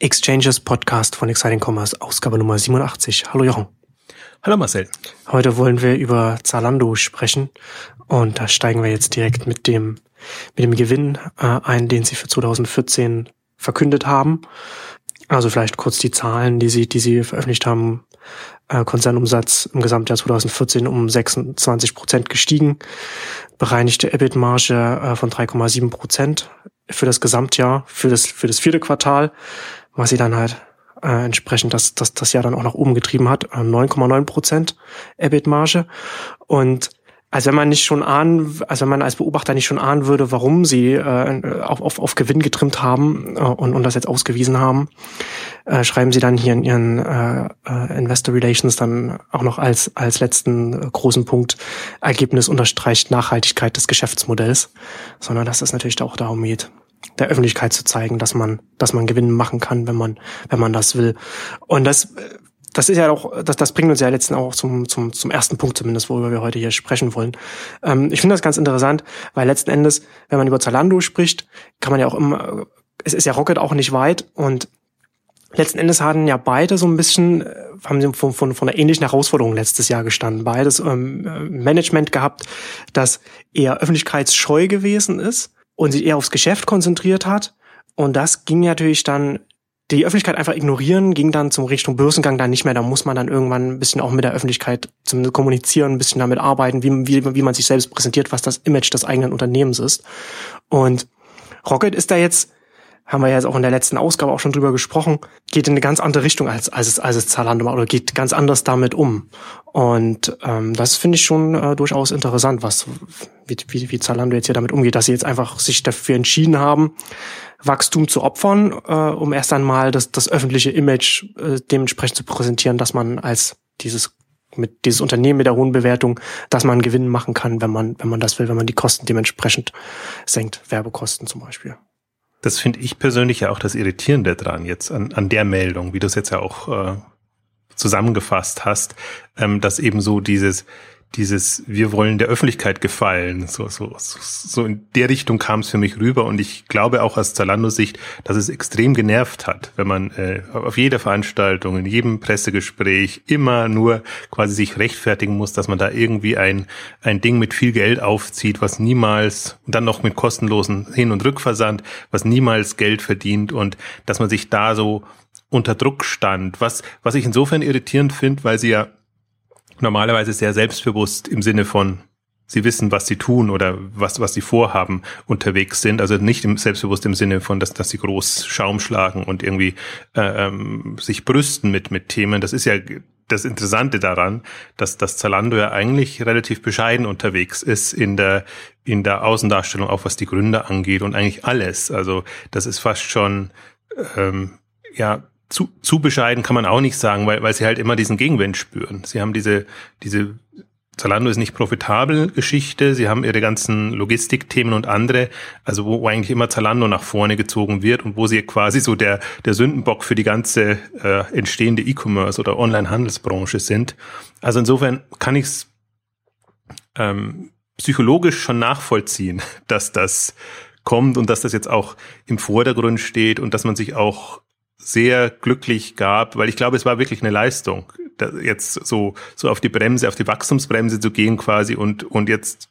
Exchanges Podcast von Exciting Commerce, Ausgabe Nummer 87. Hallo Jochen. Hallo Marcel. Heute wollen wir über Zalando sprechen und da steigen wir jetzt direkt mit dem, mit dem Gewinn äh, ein, den sie für 2014 verkündet haben. Also vielleicht kurz die Zahlen, die sie, die sie veröffentlicht haben. Äh, Konzernumsatz im Gesamtjahr 2014 um 26 Prozent gestiegen, bereinigte EBIT-Marge äh, von 3,7 Prozent für das Gesamtjahr, für das, für das vierte Quartal was sie dann halt äh, entsprechend das, das, das Jahr dann auch nach oben getrieben hat, 9,9 äh, Prozent EBIT-Marge. Und als wenn man nicht schon ahnen, also wenn man als Beobachter nicht schon ahnen würde, warum sie äh, auf, auf, auf Gewinn getrimmt haben äh, und, und das jetzt ausgewiesen haben, äh, schreiben sie dann hier in ihren äh, äh, Investor Relations dann auch noch als, als letzten großen Punkt Ergebnis unterstreicht Nachhaltigkeit des Geschäftsmodells, sondern dass es natürlich auch darum geht, der Öffentlichkeit zu zeigen, dass man, dass man Gewinn machen kann, wenn man, wenn man das will. Und das, das ist ja auch, das, das bringt uns ja letztens auch zum, zum, zum ersten Punkt zumindest, worüber wir heute hier sprechen wollen. Ähm, ich finde das ganz interessant, weil letzten Endes, wenn man über Zalando spricht, kann man ja auch immer, es ist ja Rocket auch nicht weit und letzten Endes hatten ja beide so ein bisschen, haben sie von, von, von einer ähnlichen Herausforderung letztes Jahr gestanden. Beides ähm, Management gehabt, das eher öffentlichkeitsscheu gewesen ist und sich eher aufs Geschäft konzentriert hat. Und das ging natürlich dann, die Öffentlichkeit einfach ignorieren, ging dann zum Richtung Börsengang dann nicht mehr. Da muss man dann irgendwann ein bisschen auch mit der Öffentlichkeit zumindest kommunizieren, ein bisschen damit arbeiten, wie, wie, wie man sich selbst präsentiert, was das Image des eigenen Unternehmens ist. Und Rocket ist da jetzt haben wir ja jetzt auch in der letzten Ausgabe auch schon drüber gesprochen, geht in eine ganz andere Richtung als, als, als es Zalando macht oder geht ganz anders damit um. Und ähm, das finde ich schon äh, durchaus interessant, was wie, wie, wie Zalando jetzt hier damit umgeht, dass sie jetzt einfach sich dafür entschieden haben, Wachstum zu opfern, äh, um erst einmal das, das öffentliche Image äh, dementsprechend zu präsentieren, dass man als dieses mit dieses Unternehmen mit der hohen Bewertung, dass man Gewinn machen kann, wenn man wenn man das will, wenn man die Kosten dementsprechend senkt, Werbekosten zum Beispiel. Das finde ich persönlich ja auch das Irritierende dran jetzt an, an der Meldung, wie du es jetzt ja auch äh, zusammengefasst hast, ähm, dass eben so dieses, dieses, wir wollen der Öffentlichkeit gefallen. So, so, so in der Richtung kam es für mich rüber. Und ich glaube auch aus Zalando-Sicht, dass es extrem genervt hat, wenn man äh, auf jeder Veranstaltung, in jedem Pressegespräch immer nur quasi sich rechtfertigen muss, dass man da irgendwie ein, ein Ding mit viel Geld aufzieht, was niemals, und dann noch mit kostenlosen Hin- und Rückversand, was niemals Geld verdient. Und dass man sich da so unter Druck stand, was, was ich insofern irritierend finde, weil sie ja normalerweise sehr selbstbewusst im Sinne von sie wissen, was sie tun oder was, was sie vorhaben, unterwegs sind. Also nicht im, selbstbewusst im Sinne von, dass, dass sie groß Schaum schlagen und irgendwie äh, ähm, sich brüsten mit, mit Themen. Das ist ja das Interessante daran, dass das Zalando ja eigentlich relativ bescheiden unterwegs ist in der, in der Außendarstellung, auch was die Gründer angeht und eigentlich alles. Also das ist fast schon, ähm, ja, zu, zu bescheiden kann man auch nicht sagen, weil, weil sie halt immer diesen Gegenwind spüren. Sie haben diese, diese Zalando ist nicht profitabel Geschichte. Sie haben ihre ganzen Logistikthemen und andere, also wo eigentlich immer Zalando nach vorne gezogen wird und wo sie quasi so der, der Sündenbock für die ganze äh, entstehende E-Commerce oder Online-Handelsbranche sind. Also insofern kann ich es ähm, psychologisch schon nachvollziehen, dass das kommt und dass das jetzt auch im Vordergrund steht und dass man sich auch sehr glücklich gab, weil ich glaube, es war wirklich eine Leistung, jetzt so, so auf die Bremse, auf die Wachstumsbremse zu gehen quasi und, und jetzt,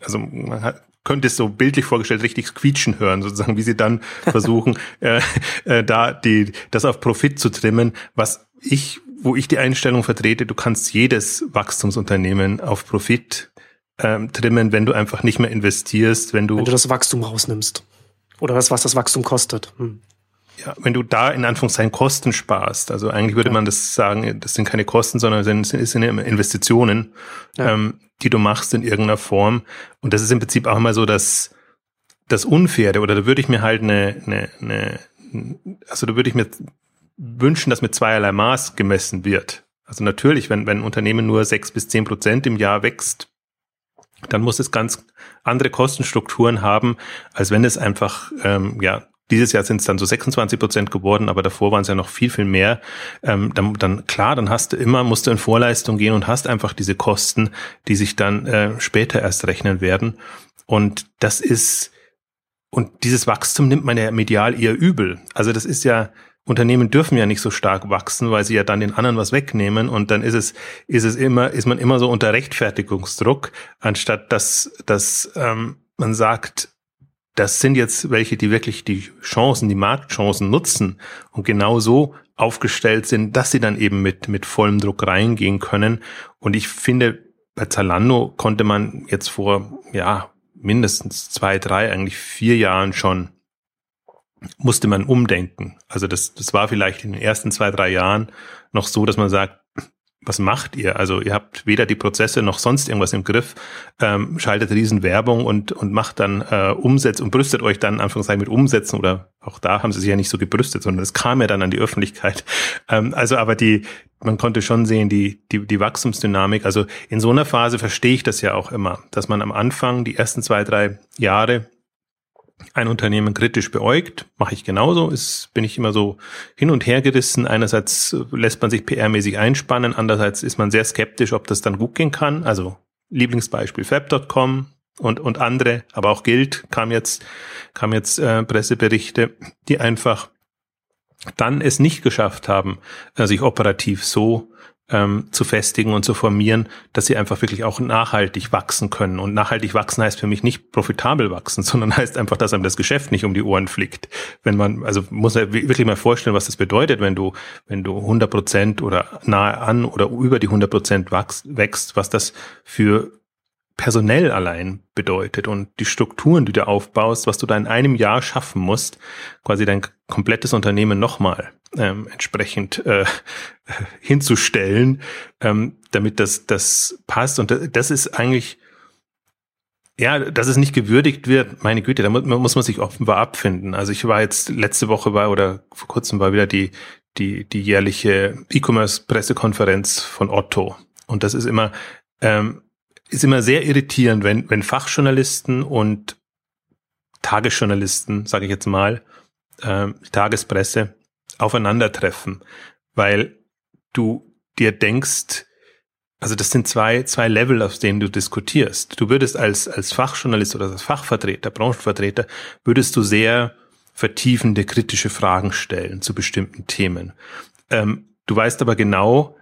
also man hat, könnte es so bildlich vorgestellt richtig quietschen hören, sozusagen, wie sie dann versuchen, äh, äh, da die, das auf Profit zu trimmen, was ich, wo ich die Einstellung vertrete, du kannst jedes Wachstumsunternehmen auf Profit ähm, trimmen, wenn du einfach nicht mehr investierst, wenn du. Wenn du das Wachstum rausnimmst. Oder das, was das Wachstum kostet. Hm. Ja, wenn du da in Anführungszeichen Kosten sparst, also eigentlich würde ja. man das sagen, das sind keine Kosten, sondern es sind, sind Investitionen, ja. ähm, die du machst in irgendeiner Form. Und das ist im Prinzip auch mal so das, das Unfaire, oder da würde ich mir halt eine, eine, eine also da würde ich mir wünschen, dass mit zweierlei Maß gemessen wird. Also natürlich, wenn, wenn ein Unternehmen nur sechs bis zehn Prozent im Jahr wächst, dann muss es ganz andere Kostenstrukturen haben, als wenn es einfach ähm, ja dieses Jahr sind es dann so 26 Prozent geworden, aber davor waren es ja noch viel, viel mehr. Ähm, dann, dann klar, dann hast du immer, musst du in Vorleistung gehen und hast einfach diese Kosten, die sich dann äh, später erst rechnen werden. Und das ist, und dieses Wachstum nimmt man ja medial eher übel. Also das ist ja, Unternehmen dürfen ja nicht so stark wachsen, weil sie ja dann den anderen was wegnehmen und dann ist es, ist es immer, ist man immer so unter Rechtfertigungsdruck, anstatt dass, dass ähm, man sagt, das sind jetzt welche, die wirklich die Chancen, die Marktchancen nutzen und genau so aufgestellt sind, dass sie dann eben mit, mit vollem Druck reingehen können. Und ich finde, bei Zalando konnte man jetzt vor, ja, mindestens zwei, drei, eigentlich vier Jahren schon musste man umdenken. Also das, das war vielleicht in den ersten zwei, drei Jahren noch so, dass man sagt, was macht ihr? Also ihr habt weder die Prozesse noch sonst irgendwas im Griff, ähm, schaltet Riesenwerbung und, und macht dann äh, Umsätze und brüstet euch dann Anführungszeichen mit Umsätzen oder auch da haben sie sich ja nicht so gebrüstet, sondern es kam ja dann an die Öffentlichkeit. Ähm, also aber die, man konnte schon sehen, die, die, die Wachstumsdynamik. Also in so einer Phase verstehe ich das ja auch immer, dass man am Anfang die ersten zwei, drei Jahre ein Unternehmen kritisch beäugt, mache ich genauso, ist, bin ich immer so hin und her gerissen. Einerseits lässt man sich PR-mäßig einspannen, andererseits ist man sehr skeptisch, ob das dann gut gehen kann. Also Lieblingsbeispiel Fab.com und, und andere, aber auch Gilt kam jetzt, kam jetzt äh, Presseberichte, die einfach dann es nicht geschafft haben, äh, sich operativ so ähm, zu festigen und zu formieren, dass sie einfach wirklich auch nachhaltig wachsen können. Und nachhaltig wachsen heißt für mich nicht profitabel wachsen, sondern heißt einfach, dass einem das Geschäft nicht um die Ohren fliegt. Wenn man, also muss man wirklich mal vorstellen, was das bedeutet, wenn du, wenn du 100 Prozent oder nahe an oder über die 100 Prozent wächst, was das für personell allein bedeutet und die Strukturen, die du aufbaust, was du da in einem Jahr schaffen musst, quasi dein komplettes Unternehmen nochmal ähm, entsprechend äh, hinzustellen, ähm, damit das, das passt. Und das ist eigentlich, ja, dass es nicht gewürdigt wird, meine Güte, da muss, man sich offenbar abfinden. Also ich war jetzt letzte Woche war oder vor kurzem war wieder die, die, die jährliche E-Commerce-Pressekonferenz von Otto. Und das ist immer, ähm, ist immer sehr irritierend, wenn, wenn Fachjournalisten und Tagesjournalisten, sage ich jetzt mal, äh, Tagespresse aufeinandertreffen, weil du dir denkst, also das sind zwei, zwei Level, auf denen du diskutierst. Du würdest als, als Fachjournalist oder als Fachvertreter, Branchenvertreter, würdest du sehr vertiefende, kritische Fragen stellen zu bestimmten Themen. Ähm, du weißt aber genau,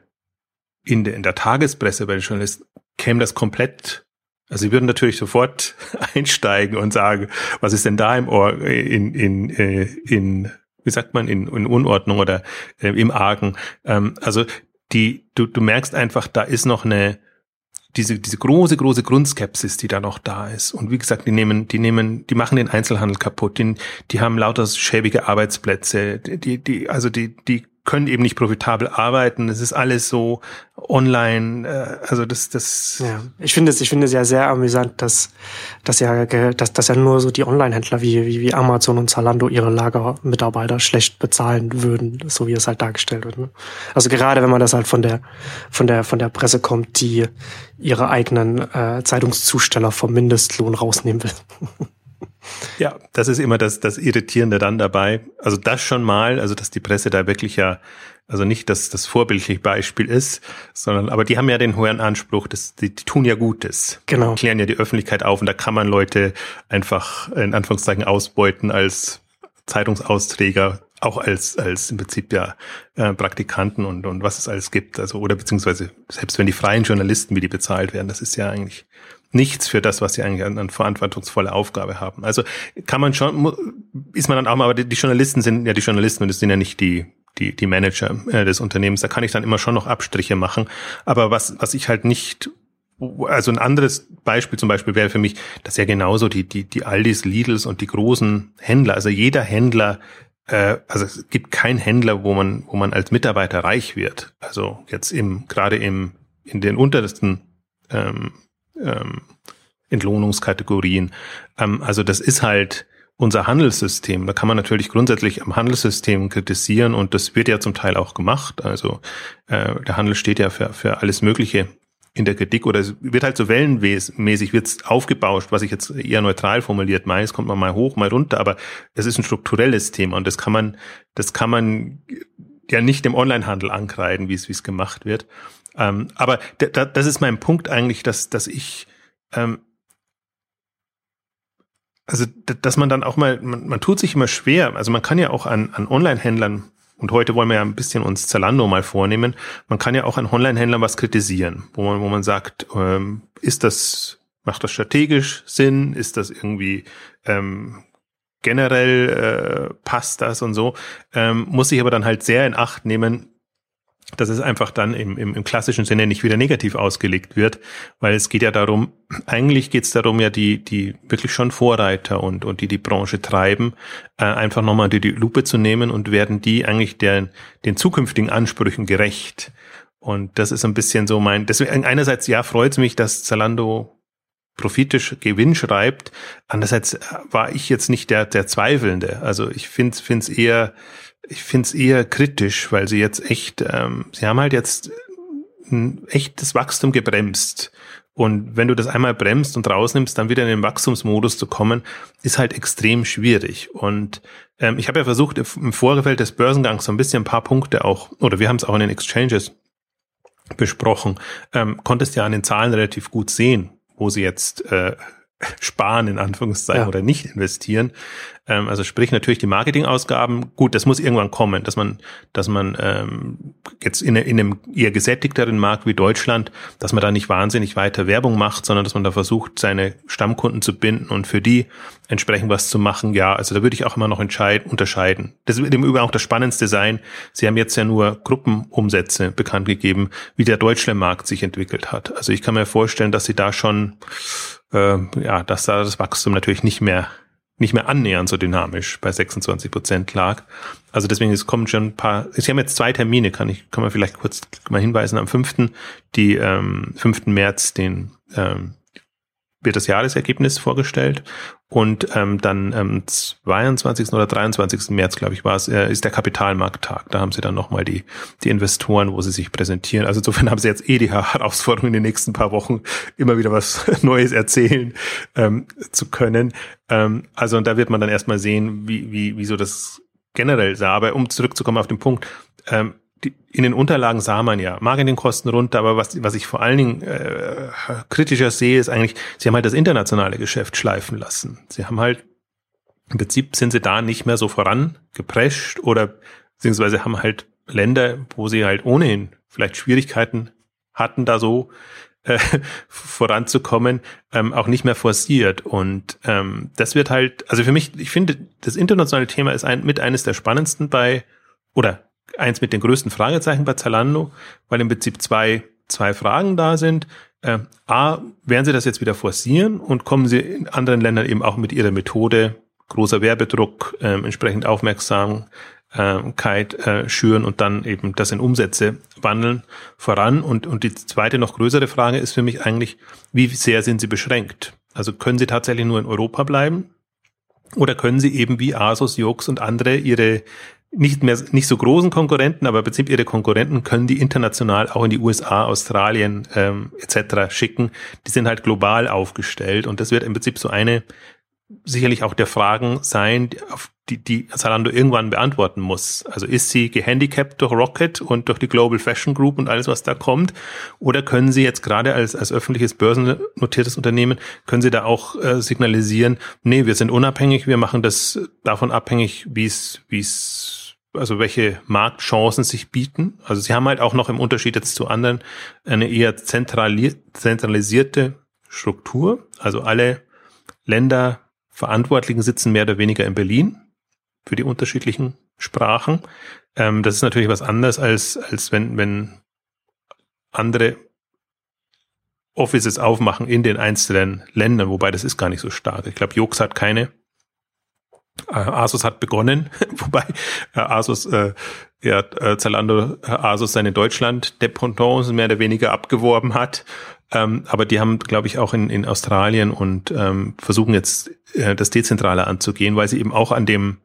in der, in der Tagespresse bei den Journalisten käme das komplett, also sie würden natürlich sofort einsteigen und sagen, was ist denn da im Ohr, in, in, äh, in, wie sagt man, in, in Unordnung oder äh, im Argen. Ähm, also die, du, du merkst einfach, da ist noch eine, diese, diese große, große Grundskepsis, die da noch da ist. Und wie gesagt, die nehmen, die nehmen, die machen den Einzelhandel kaputt, die, die haben lauter schäbige Arbeitsplätze, die, die, also die, die können eben nicht profitabel arbeiten. Das ist alles so online. Äh, also das, das. Ja, ich finde es, ich finde es ja sehr amüsant, dass, dass ja, dass, dass ja nur so die Online-Händler wie, wie, wie Amazon und Zalando ihre Lagermitarbeiter schlecht bezahlen würden, so wie es halt dargestellt wird. Ne? Also gerade wenn man das halt von der, von der, von der Presse kommt, die ihre eigenen äh, Zeitungszusteller vom Mindestlohn rausnehmen will. Ja, das ist immer das, das Irritierende dann dabei. Also das schon mal, also dass die Presse da wirklich ja, also nicht dass das vorbildliche Beispiel ist, sondern, aber die haben ja den hohen Anspruch, dass die, die tun ja Gutes. Genau. Die klären ja die Öffentlichkeit auf und da kann man Leute einfach in Anführungszeichen ausbeuten als Zeitungsausträger, auch als, als im Prinzip ja äh, Praktikanten und, und was es alles gibt. Also, oder beziehungsweise selbst wenn die freien Journalisten, wie die bezahlt werden, das ist ja eigentlich nichts für das, was sie eigentlich an, an verantwortungsvolle Aufgabe haben. Also kann man schon, ist man dann auch mal, aber die Journalisten sind ja die Journalisten und das sind ja nicht die, die, die Manager äh, des Unternehmens. Da kann ich dann immer schon noch Abstriche machen. Aber was, was ich halt nicht also ein anderes Beispiel zum Beispiel wäre für mich, dass ja genauso die, die, die Aldis, Lidls und die großen Händler, also jeder Händler, äh, also es gibt keinen Händler, wo man, wo man als Mitarbeiter reich wird. Also jetzt im, gerade im, in den untersten ähm, ähm, Entlohnungskategorien. Ähm, also das ist halt unser Handelssystem. Da kann man natürlich grundsätzlich am Handelssystem kritisieren und das wird ja zum Teil auch gemacht. Also äh, der Handel steht ja für, für alles Mögliche in der Kritik oder es wird halt so wellenmäßig wird's aufgebauscht, was ich jetzt eher neutral formuliert meist, kommt man mal hoch, mal runter, aber es ist ein strukturelles Thema und das kann man, das kann man ja nicht dem Onlinehandel ankreiden, wie es, wie es gemacht wird. Ähm, aber das ist mein Punkt eigentlich, dass, dass ich, ähm, also dass man dann auch mal, man, man tut sich immer schwer, also man kann ja auch an, an Online-Händlern und heute wollen wir ja ein bisschen uns Zalando mal vornehmen, man kann ja auch an Online-Händlern was kritisieren, wo man, wo man sagt, ähm, ist das, macht das strategisch Sinn? Ist das irgendwie ähm, generell äh, passt das und so, ähm, muss ich aber dann halt sehr in Acht nehmen, dass es einfach dann im, im, im klassischen Sinne nicht wieder negativ ausgelegt wird, weil es geht ja darum, eigentlich geht es darum, ja die, die wirklich schon Vorreiter und, und die die Branche treiben, äh, einfach nochmal die, die Lupe zu nehmen und werden die eigentlich der, den zukünftigen Ansprüchen gerecht. Und das ist ein bisschen so mein, deswegen einerseits ja freut es mich, dass Zalando profitisch Gewinn schreibt. Andererseits war ich jetzt nicht der, der Zweifelnde. Also ich finde es eher, ich finde es eher kritisch, weil sie jetzt echt, ähm, sie haben halt jetzt ein echtes Wachstum gebremst. Und wenn du das einmal bremst und rausnimmst, dann wieder in den Wachstumsmodus zu kommen, ist halt extrem schwierig. Und ähm, ich habe ja versucht, im Vorfeld des Börsengangs so ein bisschen ein paar Punkte auch, oder wir haben es auch in den Exchanges besprochen, ähm, konntest ja an den Zahlen relativ gut sehen, wo sie jetzt äh, sparen, in Anführungszeichen, ja. oder nicht investieren. Ähm, also sprich natürlich die Marketingausgaben. Gut, das muss irgendwann kommen, dass man, dass man ähm, jetzt in, in einem eher gesättigteren Markt wie Deutschland, dass man da nicht wahnsinnig weiter Werbung macht, sondern dass man da versucht, seine Stammkunden zu binden und für die entsprechend was zu machen. Ja, also da würde ich auch immer noch entscheiden, unterscheiden. Das wird im Übrigen auch das Spannendste sein. Sie haben jetzt ja nur Gruppenumsätze bekannt gegeben, wie der Deutschlandmarkt sich entwickelt hat. Also ich kann mir vorstellen, dass sie da schon äh, ja, dass da das Wachstum natürlich nicht mehr nicht mehr annähernd so dynamisch bei 26 Prozent lag. Also deswegen, es kommen schon ein paar, Sie haben jetzt zwei Termine, kann ich, kann man vielleicht kurz mal hinweisen, am 5. die, ähm, 5. März den, ähm, wird das Jahresergebnis vorgestellt und ähm, dann am 22. oder 23. März, glaube ich, war es, äh, ist der Kapitalmarkttag. Da haben sie dann nochmal die, die Investoren, wo sie sich präsentieren. Also insofern haben sie jetzt eh die Herausforderung, in den nächsten paar Wochen immer wieder was Neues erzählen ähm, zu können. Ähm, also und da wird man dann erstmal sehen, wie, wie, wie so das generell sah. Aber um zurückzukommen auf den Punkt, ähm, in den Unterlagen sah man ja Marketingkosten runter, aber was, was ich vor allen Dingen äh, kritischer sehe, ist eigentlich, sie haben halt das internationale Geschäft schleifen lassen. Sie haben halt, im Prinzip sind sie da nicht mehr so vorangeprescht oder beziehungsweise haben halt Länder, wo sie halt ohnehin vielleicht Schwierigkeiten hatten, da so äh, voranzukommen, ähm, auch nicht mehr forciert. Und ähm, das wird halt, also für mich, ich finde, das internationale Thema ist ein, mit eines der spannendsten bei, oder eins mit den größten Fragezeichen bei Zalando, weil im Prinzip zwei, zwei Fragen da sind. Äh, A, werden sie das jetzt wieder forcieren und kommen sie in anderen Ländern eben auch mit ihrer Methode, großer Werbedruck, äh, entsprechend Aufmerksamkeit äh, schüren und dann eben das in Umsätze wandeln voran. Und, und die zweite, noch größere Frage ist für mich eigentlich, wie sehr sind sie beschränkt? Also können sie tatsächlich nur in Europa bleiben? Oder können sie eben wie Asos, Jux und andere ihre nicht mehr nicht so großen Konkurrenten, aber im Prinzip ihre Konkurrenten können die international auch in die USA, Australien ähm, etc. schicken. Die sind halt global aufgestellt und das wird im Prinzip so eine sicherlich auch der Fragen sein, auf die, die Zalando irgendwann beantworten muss. Also ist sie gehandicapt durch Rocket und durch die Global Fashion Group und alles, was da kommt? Oder können sie jetzt gerade als, als öffentliches börsennotiertes Unternehmen, können sie da auch äh, signalisieren, nee, wir sind unabhängig, wir machen das davon abhängig, wie es, wie es also welche Marktchancen sich bieten. Also sie haben halt auch noch im Unterschied jetzt zu anderen eine eher zentralisierte Struktur. Also alle Länderverantwortlichen sitzen mehr oder weniger in Berlin für die unterschiedlichen Sprachen. Ähm, das ist natürlich was anderes als, als wenn, wenn andere Offices aufmachen in den einzelnen Ländern, wobei das ist gar nicht so stark. Ich glaube, Jux hat keine Asus hat begonnen, wobei äh, Asus, äh, ja, äh, Zalando äh, Asus seine Deutschland-Dependance mehr oder weniger abgeworben hat. Ähm, aber die haben, glaube ich, auch in, in Australien und ähm, versuchen jetzt äh, das Dezentrale anzugehen, weil sie eben auch an dem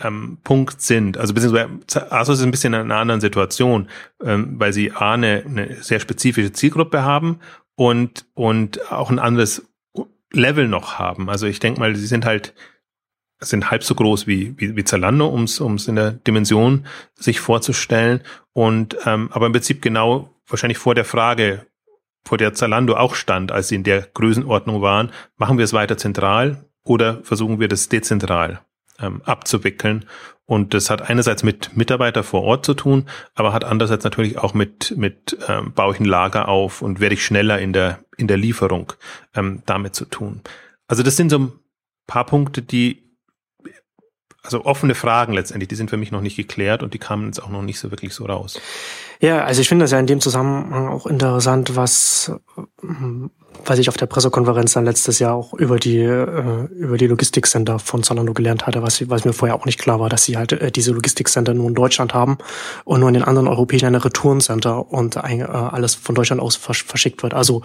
ähm, Punkt sind. Also beziehungsweise Asus ist ein bisschen in einer anderen Situation, ähm, weil sie A, eine, eine sehr spezifische Zielgruppe haben und, und auch ein anderes Level noch haben. Also ich denke mal, sie sind halt sind halb so groß wie, wie, wie Zalando, um es in der Dimension sich vorzustellen. Und ähm, aber im Prinzip genau wahrscheinlich vor der Frage, vor der Zalando auch stand, als sie in der Größenordnung waren, machen wir es weiter zentral oder versuchen wir das dezentral ähm, abzuwickeln. Und das hat einerseits mit Mitarbeiter vor Ort zu tun, aber hat andererseits natürlich auch mit, mit ähm, baue ich ein Lager auf und werde ich schneller in der, in der Lieferung ähm, damit zu tun. Also das sind so ein paar Punkte, die also offene Fragen letztendlich, die sind für mich noch nicht geklärt und die kamen jetzt auch noch nicht so wirklich so raus. Ja, also ich finde das ja in dem Zusammenhang auch interessant, was, was ich auf der Pressekonferenz dann letztes Jahr auch über die, äh, über die Logistikcenter von Zalando gelernt hatte, was, was mir vorher auch nicht klar war, dass sie halt äh, diese Logistikcenter nur in Deutschland haben und nur in den anderen europäischen eine Retourencenter und äh, alles von Deutschland aus versch verschickt wird. Also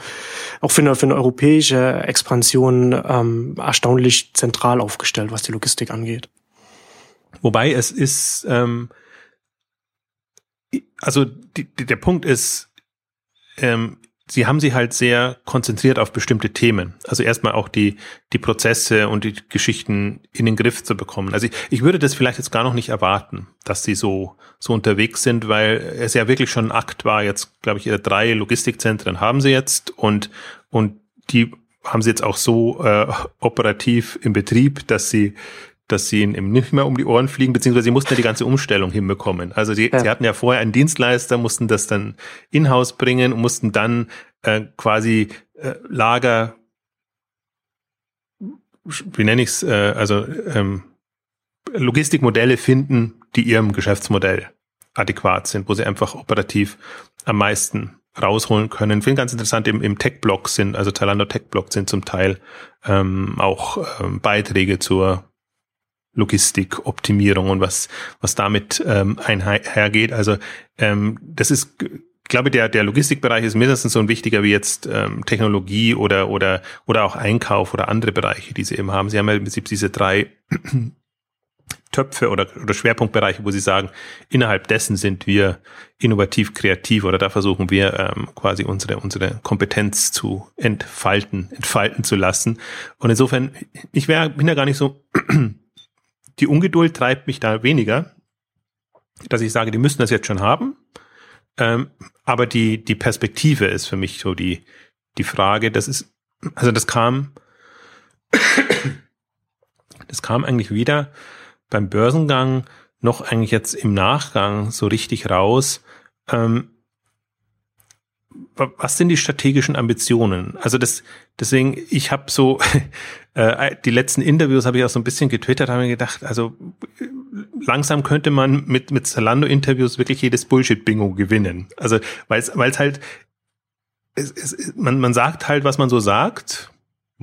auch für eine, für eine europäische Expansion ähm, erstaunlich zentral aufgestellt, was die Logistik angeht. Wobei es ist, ähm, also die, die, der Punkt ist, ähm, sie haben sie halt sehr konzentriert auf bestimmte Themen. Also erstmal auch die, die Prozesse und die Geschichten in den Griff zu bekommen. Also ich, ich würde das vielleicht jetzt gar noch nicht erwarten, dass sie so, so unterwegs sind, weil es ja wirklich schon ein Akt war. Jetzt, glaube ich, ihre drei Logistikzentren haben sie jetzt und, und die haben sie jetzt auch so äh, operativ im Betrieb, dass sie dass sie ihnen nicht mehr um die Ohren fliegen, beziehungsweise sie mussten ja die ganze Umstellung hinbekommen. Also sie, ja. sie hatten ja vorher einen Dienstleister, mussten das dann in-house bringen und mussten dann äh, quasi äh, Lager, wie nenne ich es, äh, also ähm, Logistikmodelle finden, die ihrem Geschäftsmodell adäquat sind, wo sie einfach operativ am meisten rausholen können. Ich finde ganz interessant, im, im Tech-Blog sind, also Zalando Tech-Blog sind zum Teil ähm, auch ähm, Beiträge zur Logistik, Optimierung und was, was damit ähm, einhergeht. Also ähm, das ist, glaube der, der Logistikbereich ist mindestens so ein wichtiger wie jetzt ähm, Technologie oder, oder, oder auch Einkauf oder andere Bereiche, die sie eben haben. Sie haben ja im Prinzip diese drei Töpfe oder, oder Schwerpunktbereiche, wo sie sagen, innerhalb dessen sind wir innovativ, kreativ oder da versuchen wir ähm, quasi unsere, unsere Kompetenz zu entfalten, entfalten zu lassen. Und insofern, ich wär, bin ja gar nicht so die Ungeduld treibt mich da weniger, dass ich sage, die müssen das jetzt schon haben. Ähm, aber die, die Perspektive ist für mich so die, die Frage, das ist, also das kam, das kam eigentlich wieder beim Börsengang noch eigentlich jetzt im Nachgang so richtig raus. Ähm, was sind die strategischen Ambitionen? Also das, deswegen, ich habe so äh, die letzten Interviews habe ich auch so ein bisschen getwittert, habe mir gedacht, also langsam könnte man mit mit Zalando-Interviews wirklich jedes Bullshit-Bingo gewinnen. Also weil es weil es halt es, es, man man sagt halt, was man so sagt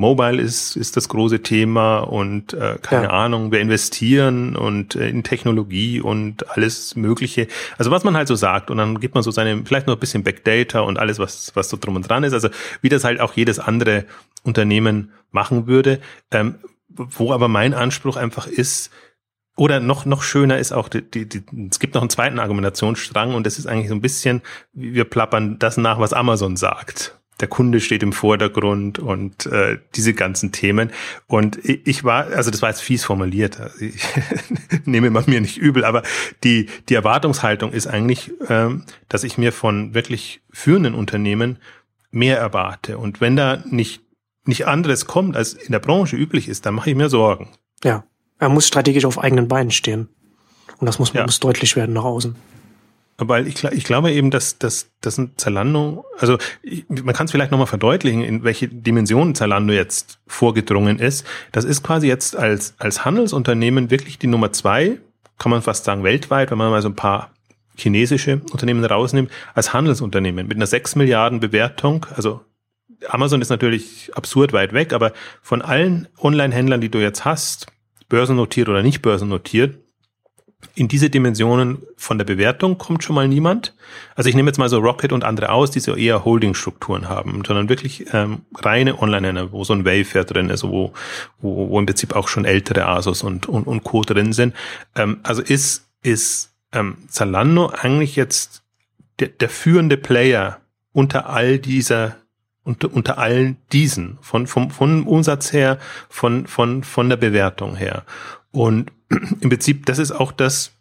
Mobile ist, ist das große Thema und äh, keine ja. Ahnung, wir investieren und äh, in Technologie und alles Mögliche. Also was man halt so sagt und dann gibt man so seine, vielleicht noch ein bisschen Backdata und alles, was, was so drum und dran ist. Also wie das halt auch jedes andere Unternehmen machen würde. Ähm, wo aber mein Anspruch einfach ist, oder noch, noch schöner ist auch, die, die, die, es gibt noch einen zweiten Argumentationsstrang und das ist eigentlich so ein bisschen, wir plappern das nach, was Amazon sagt der Kunde steht im Vordergrund und äh, diese ganzen Themen. Und ich war, also das war jetzt fies formuliert, also ich nehme man mir nicht übel, aber die, die Erwartungshaltung ist eigentlich, ähm, dass ich mir von wirklich führenden Unternehmen mehr erwarte. Und wenn da nicht, nicht anderes kommt, als in der Branche üblich ist, dann mache ich mir Sorgen. Ja, er muss strategisch auf eigenen Beinen stehen. Und das muss, ja. muss deutlich werden nach außen. Weil ich, ich glaube eben, dass, dass, dass ein Zalando, also ich, man kann es vielleicht nochmal verdeutlichen, in welche Dimensionen Zalando jetzt vorgedrungen ist. Das ist quasi jetzt als, als Handelsunternehmen wirklich die Nummer zwei, kann man fast sagen weltweit, wenn man mal so ein paar chinesische Unternehmen rausnimmt, als Handelsunternehmen mit einer 6 Milliarden Bewertung. Also Amazon ist natürlich absurd weit weg, aber von allen Online-Händlern, die du jetzt hast, börsennotiert oder nicht börsennotiert, in diese Dimensionen von der Bewertung kommt schon mal niemand. Also ich nehme jetzt mal so Rocket und andere aus, die so eher Holding-Strukturen haben, sondern wirklich ähm, reine Online-Händler, wo so ein Wayfair drin ist, wo, wo, wo im Prinzip auch schon ältere Asos und, und, und Co. drin sind. Ähm, also ist, ist ähm, Zalando eigentlich jetzt der, der führende Player unter all dieser unter, unter allen diesen, von, vom, von Umsatz her, von, von, von der Bewertung her. Und im Prinzip, das ist auch das,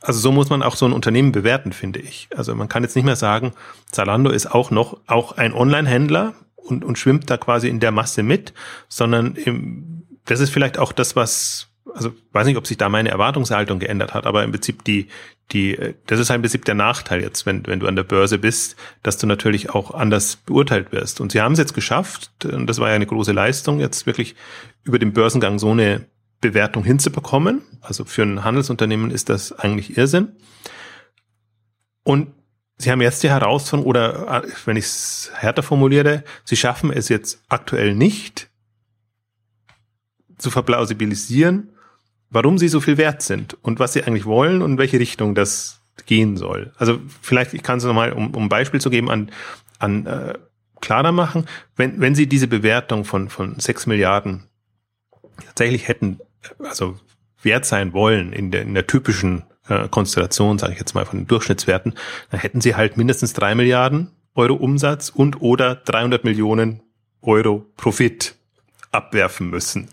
also so muss man auch so ein Unternehmen bewerten, finde ich. Also man kann jetzt nicht mehr sagen, Zalando ist auch noch auch ein Online-Händler und, und schwimmt da quasi in der Masse mit, sondern im, das ist vielleicht auch das, was, also weiß nicht, ob sich da meine Erwartungshaltung geändert hat, aber im Prinzip die, die, das ist halt im Prinzip der Nachteil jetzt, wenn, wenn du an der Börse bist, dass du natürlich auch anders beurteilt wirst. Und sie haben es jetzt geschafft, und das war ja eine große Leistung, jetzt wirklich über den Börsengang so eine Bewertung hinzubekommen. Also für ein Handelsunternehmen ist das eigentlich Irrsinn. Und Sie haben jetzt die Herausforderung, oder wenn ich es härter formuliere, Sie schaffen es jetzt aktuell nicht zu verplausibilisieren, warum Sie so viel wert sind und was Sie eigentlich wollen und in welche Richtung das gehen soll. Also vielleicht, ich kann es nochmal, um, um ein Beispiel zu geben, an, an äh, klarer machen, wenn, wenn Sie diese Bewertung von, von sechs Milliarden tatsächlich hätten, also wert sein wollen in der, in der typischen äh, Konstellation, sage ich jetzt mal von den Durchschnittswerten, dann hätten sie halt mindestens drei Milliarden Euro Umsatz und oder 300 Millionen Euro Profit abwerfen müssen.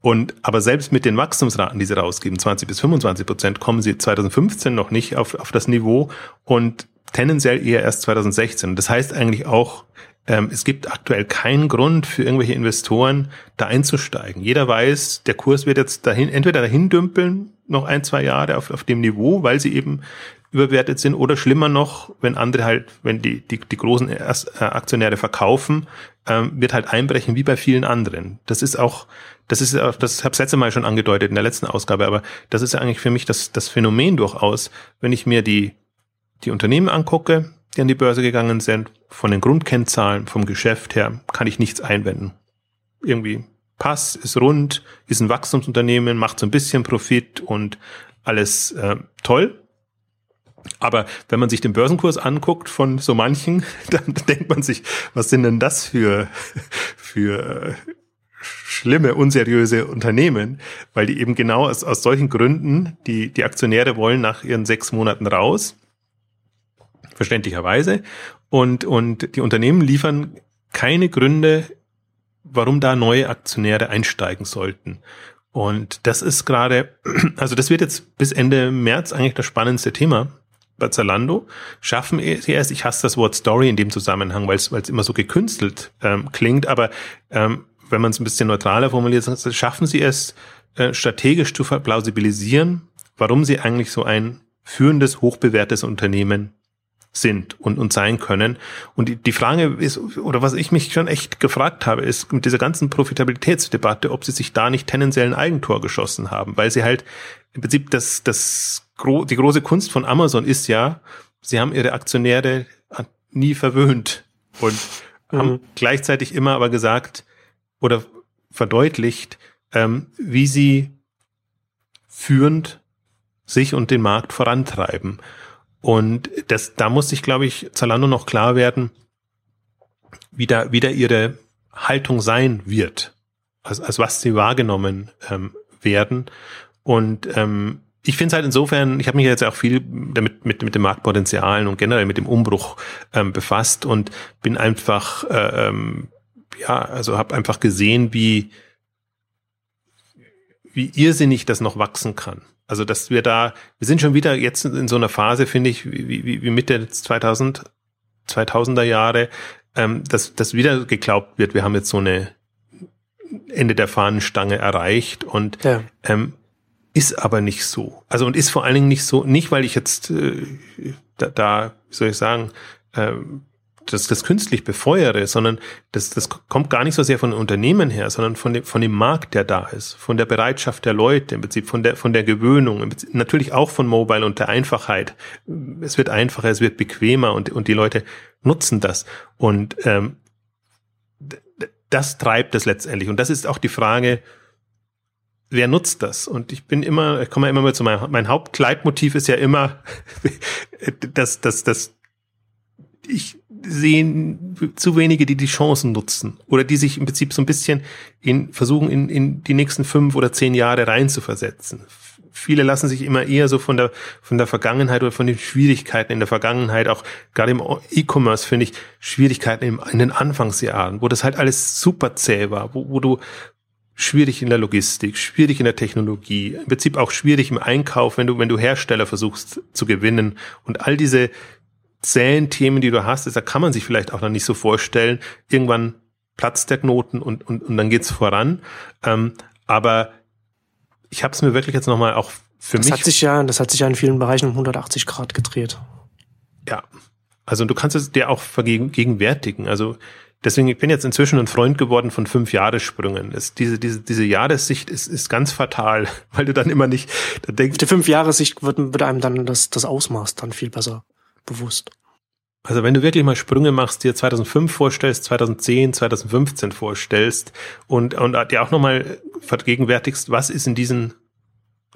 Und aber selbst mit den Wachstumsraten, die sie rausgeben, 20 bis 25 Prozent, kommen sie 2015 noch nicht auf, auf das Niveau und tendenziell eher erst 2016. Das heißt eigentlich auch, es gibt aktuell keinen Grund für irgendwelche Investoren, da einzusteigen. Jeder weiß, der Kurs wird jetzt dahin, entweder dahin dümpeln, noch ein, zwei Jahre auf, auf dem Niveau, weil sie eben überwertet sind oder schlimmer noch, wenn andere halt, wenn die, die, die großen äh, Aktionäre verkaufen, ähm, wird halt einbrechen wie bei vielen anderen. Das ist auch, das ist, das habe ich letzte Mal schon angedeutet in der letzten Ausgabe, aber das ist eigentlich für mich das, das Phänomen durchaus, wenn ich mir die, die Unternehmen angucke, die an die Börse gegangen sind, von den Grundkennzahlen, vom Geschäft her, kann ich nichts einwenden. Irgendwie Pass, ist rund, ist ein Wachstumsunternehmen, macht so ein bisschen Profit und alles äh, toll. Aber wenn man sich den Börsenkurs anguckt von so manchen, dann denkt man sich, was sind denn das für, für äh, schlimme, unseriöse Unternehmen, weil die eben genau aus, aus solchen Gründen, die, die Aktionäre wollen nach ihren sechs Monaten raus, verständlicherweise, und, und die Unternehmen liefern keine Gründe, warum da neue Aktionäre einsteigen sollten. Und das ist gerade, also das wird jetzt bis Ende März eigentlich das spannendste Thema bei Zalando. Schaffen sie erst, ich hasse das Wort Story in dem Zusammenhang, weil es, immer so gekünstelt ähm, klingt, aber ähm, wenn man es ein bisschen neutraler formuliert, schaffen sie es, äh, strategisch zu plausibilisieren, warum sie eigentlich so ein führendes, hochbewährtes Unternehmen sind und, und sein können. Und die, die Frage ist, oder was ich mich schon echt gefragt habe, ist mit dieser ganzen Profitabilitätsdebatte, ob sie sich da nicht tendenziell ein Eigentor geschossen haben, weil sie halt im Prinzip das, das, die große Kunst von Amazon ist ja, sie haben ihre Aktionäre nie verwöhnt und mhm. haben gleichzeitig immer aber gesagt oder verdeutlicht, ähm, wie sie führend sich und den Markt vorantreiben. Und das, da muss sich, glaube ich, Zalando noch klar werden, wie da, wie da ihre Haltung sein wird, als, als was sie wahrgenommen ähm, werden. Und ähm, ich finde es halt insofern, ich habe mich jetzt auch viel damit mit, mit dem Marktpotenzialen und generell mit dem Umbruch ähm, befasst und bin einfach, äh, ähm, ja, also habe einfach gesehen, wie, wie irrsinnig das noch wachsen kann. Also, dass wir da, wir sind schon wieder jetzt in so einer Phase, finde ich, wie, wie, wie Mitte 2000, 2000er Jahre, ähm, dass, dass wieder geglaubt wird, wir haben jetzt so eine Ende der Fahnenstange erreicht und ja. ähm, ist aber nicht so. Also und ist vor allen Dingen nicht so, nicht weil ich jetzt äh, da, da, wie soll ich sagen, ähm, das, das künstlich befeuere, sondern das, das kommt gar nicht so sehr von Unternehmen her, sondern von dem, von dem Markt, der da ist, von der Bereitschaft der Leute, im Prinzip von der, von der Gewöhnung, natürlich auch von Mobile und der Einfachheit. Es wird einfacher, es wird bequemer und, und die Leute nutzen das. Und ähm, das treibt es letztendlich. Und das ist auch die Frage, wer nutzt das? Und ich bin immer, ich komme immer mal zu meinem, mein Hauptleitmotiv ist ja immer, dass, dass, dass ich sehen zu wenige, die die Chancen nutzen oder die sich im Prinzip so ein bisschen in, versuchen, in, in die nächsten fünf oder zehn Jahre reinzuversetzen. Viele lassen sich immer eher so von der, von der Vergangenheit oder von den Schwierigkeiten in der Vergangenheit, auch gerade im E-Commerce finde ich Schwierigkeiten in, in den Anfangsjahren, wo das halt alles super zäh war, wo, wo du schwierig in der Logistik, schwierig in der Technologie, im Prinzip auch schwierig im Einkauf, wenn du, wenn du Hersteller versuchst zu gewinnen und all diese, zähen Themen, die du hast, ist, da kann man sich vielleicht auch noch nicht so vorstellen. Irgendwann platzt der Knoten und, und, und dann geht's voran. Ähm, Aber ich habe es mir wirklich jetzt nochmal auch für das mich. Hat sich ja, das hat sich ja in vielen Bereichen um 180 Grad gedreht. Ja. Also du kannst es dir auch vergegenwärtigen. Also deswegen, ich bin jetzt inzwischen ein Freund geworden von fünf Jahressprüngen. Es, diese, diese, diese Jahressicht ist, ist ganz fatal, weil du dann immer nicht, da denkst. Die fünf Jahressicht wird, wird einem dann das, das Ausmaß dann viel besser bewusst. Also wenn du wirklich mal Sprünge machst, dir 2005 vorstellst, 2010, 2015 vorstellst und, und dir auch nochmal vergegenwärtigst, was ist in diesen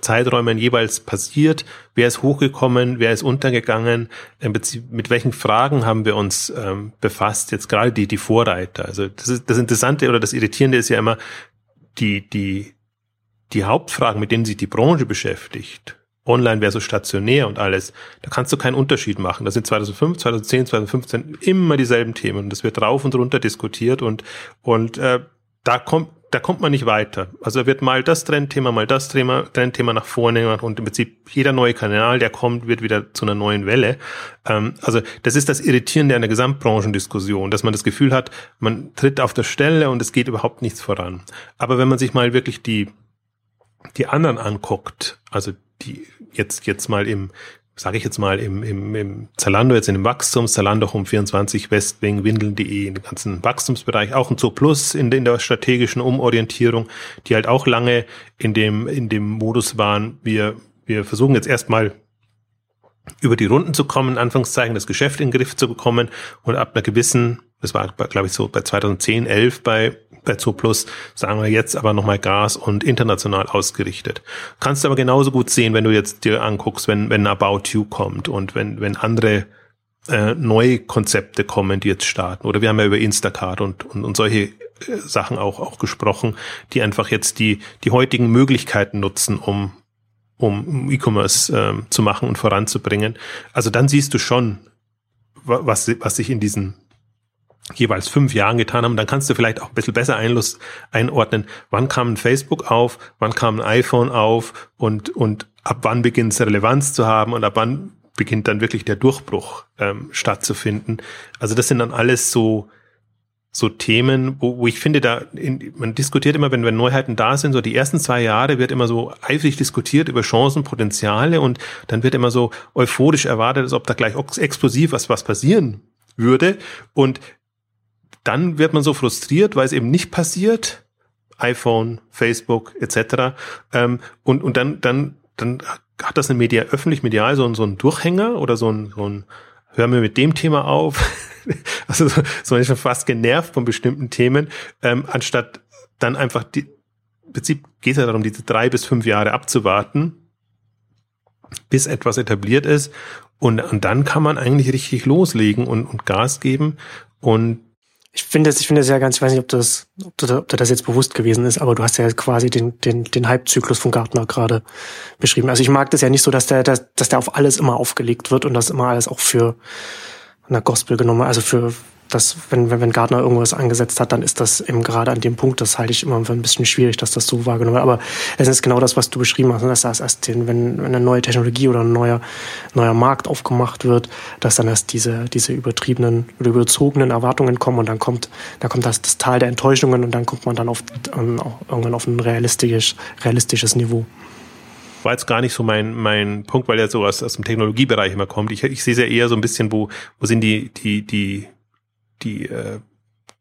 Zeiträumen jeweils passiert, wer ist hochgekommen, wer ist untergegangen, mit welchen Fragen haben wir uns ähm, befasst, jetzt gerade die, die Vorreiter. Also das, ist, das Interessante oder das Irritierende ist ja immer die, die, die Hauptfragen, mit denen sich die Branche beschäftigt online versus stationär und alles, da kannst du keinen Unterschied machen. Das sind 2005, 2010, 2015 immer dieselben Themen und das wird rauf und runter diskutiert und und äh, da kommt da kommt man nicht weiter. Also wird mal das Trendthema, mal das Thema, Trendthema nach vorne und im Prinzip jeder neue Kanal, der kommt, wird wieder zu einer neuen Welle. Ähm, also das ist das Irritierende an der Gesamtbranchendiskussion, dass man das Gefühl hat, man tritt auf der Stelle und es geht überhaupt nichts voran. Aber wenn man sich mal wirklich die die anderen anguckt, also die jetzt, jetzt mal im, sage ich jetzt mal, im, im, im Zalando, jetzt in dem Wachstums, Zalando Home 24, Westwing, Windeln.de, in dem ganzen Wachstumsbereich, auch ein Zoo Plus in, in der strategischen Umorientierung, die halt auch lange in dem, in dem Modus waren, wir, wir versuchen jetzt erstmal über die Runden zu kommen, in Anführungszeichen, das Geschäft in den Griff zu bekommen und ab einer gewissen, das war, glaube ich, so bei 2010, 11 bei bei Zooplus sagen wir jetzt aber nochmal Gas und international ausgerichtet. Kannst du aber genauso gut sehen, wenn du jetzt dir anguckst, wenn, wenn About You kommt und wenn, wenn andere äh, neue Konzepte kommen, die jetzt starten. Oder wir haben ja über Instacart und, und, und solche äh, Sachen auch, auch gesprochen, die einfach jetzt die, die heutigen Möglichkeiten nutzen, um, um E-Commerce äh, zu machen und voranzubringen. Also dann siehst du schon, was, was sich in diesen jeweils fünf Jahren getan haben, dann kannst du vielleicht auch ein bisschen besser Einlust einordnen, wann kam ein Facebook auf, wann kam ein iPhone auf und, und ab wann beginnt es Relevanz zu haben und ab wann beginnt dann wirklich der Durchbruch ähm, stattzufinden. Also das sind dann alles so, so Themen, wo, wo ich finde, da in, man diskutiert immer, wenn, wenn Neuheiten da sind, so die ersten zwei Jahre wird immer so eifrig diskutiert über Chancen, Potenziale und dann wird immer so euphorisch erwartet, als ob da gleich explosiv was, was passieren würde. Und dann wird man so frustriert, weil es eben nicht passiert. iPhone, Facebook etc. Ähm, und und dann dann dann hat das eine Media öffentlich medial so, so einen Durchhänger oder so ein, so ein hör mir mit dem Thema auf. also so, so ich schon fast genervt von bestimmten Themen, ähm, anstatt dann einfach die im Prinzip geht es ja darum, diese drei bis fünf Jahre abzuwarten, bis etwas etabliert ist. Und, und dann kann man eigentlich richtig loslegen und, und Gas geben. Und ich finde es, ich finde es ja ganz, ich weiß nicht, ob das, ob, du, ob dir das jetzt bewusst gewesen ist, aber du hast ja quasi den, den, den Hype-Zyklus von Gartner gerade beschrieben. Also ich mag das ja nicht so, dass der, dass, dass der auf alles immer aufgelegt wird und das immer alles auch für eine Gospel genommen, also für, dass wenn, wenn, wenn Gardner irgendwas angesetzt hat, dann ist das eben gerade an dem Punkt, das halte ich immer für ein bisschen schwierig, dass das so wahrgenommen wird. Aber es ist genau das, was du beschrieben hast, ne? dass das erst den, wenn, wenn eine neue Technologie oder ein neuer, neuer Markt aufgemacht wird, dass dann erst diese, diese übertriebenen oder überzogenen Erwartungen kommen und dann kommt, da kommt das, das Tal der Enttäuschungen und dann kommt man dann auf, um, irgendwann auf ein realistisch, realistisches Niveau war jetzt gar nicht so mein, mein Punkt, weil er so aus, aus dem Technologiebereich immer kommt. Ich, ich sehe es ja eher so ein bisschen, wo, wo sind die, die, die die äh,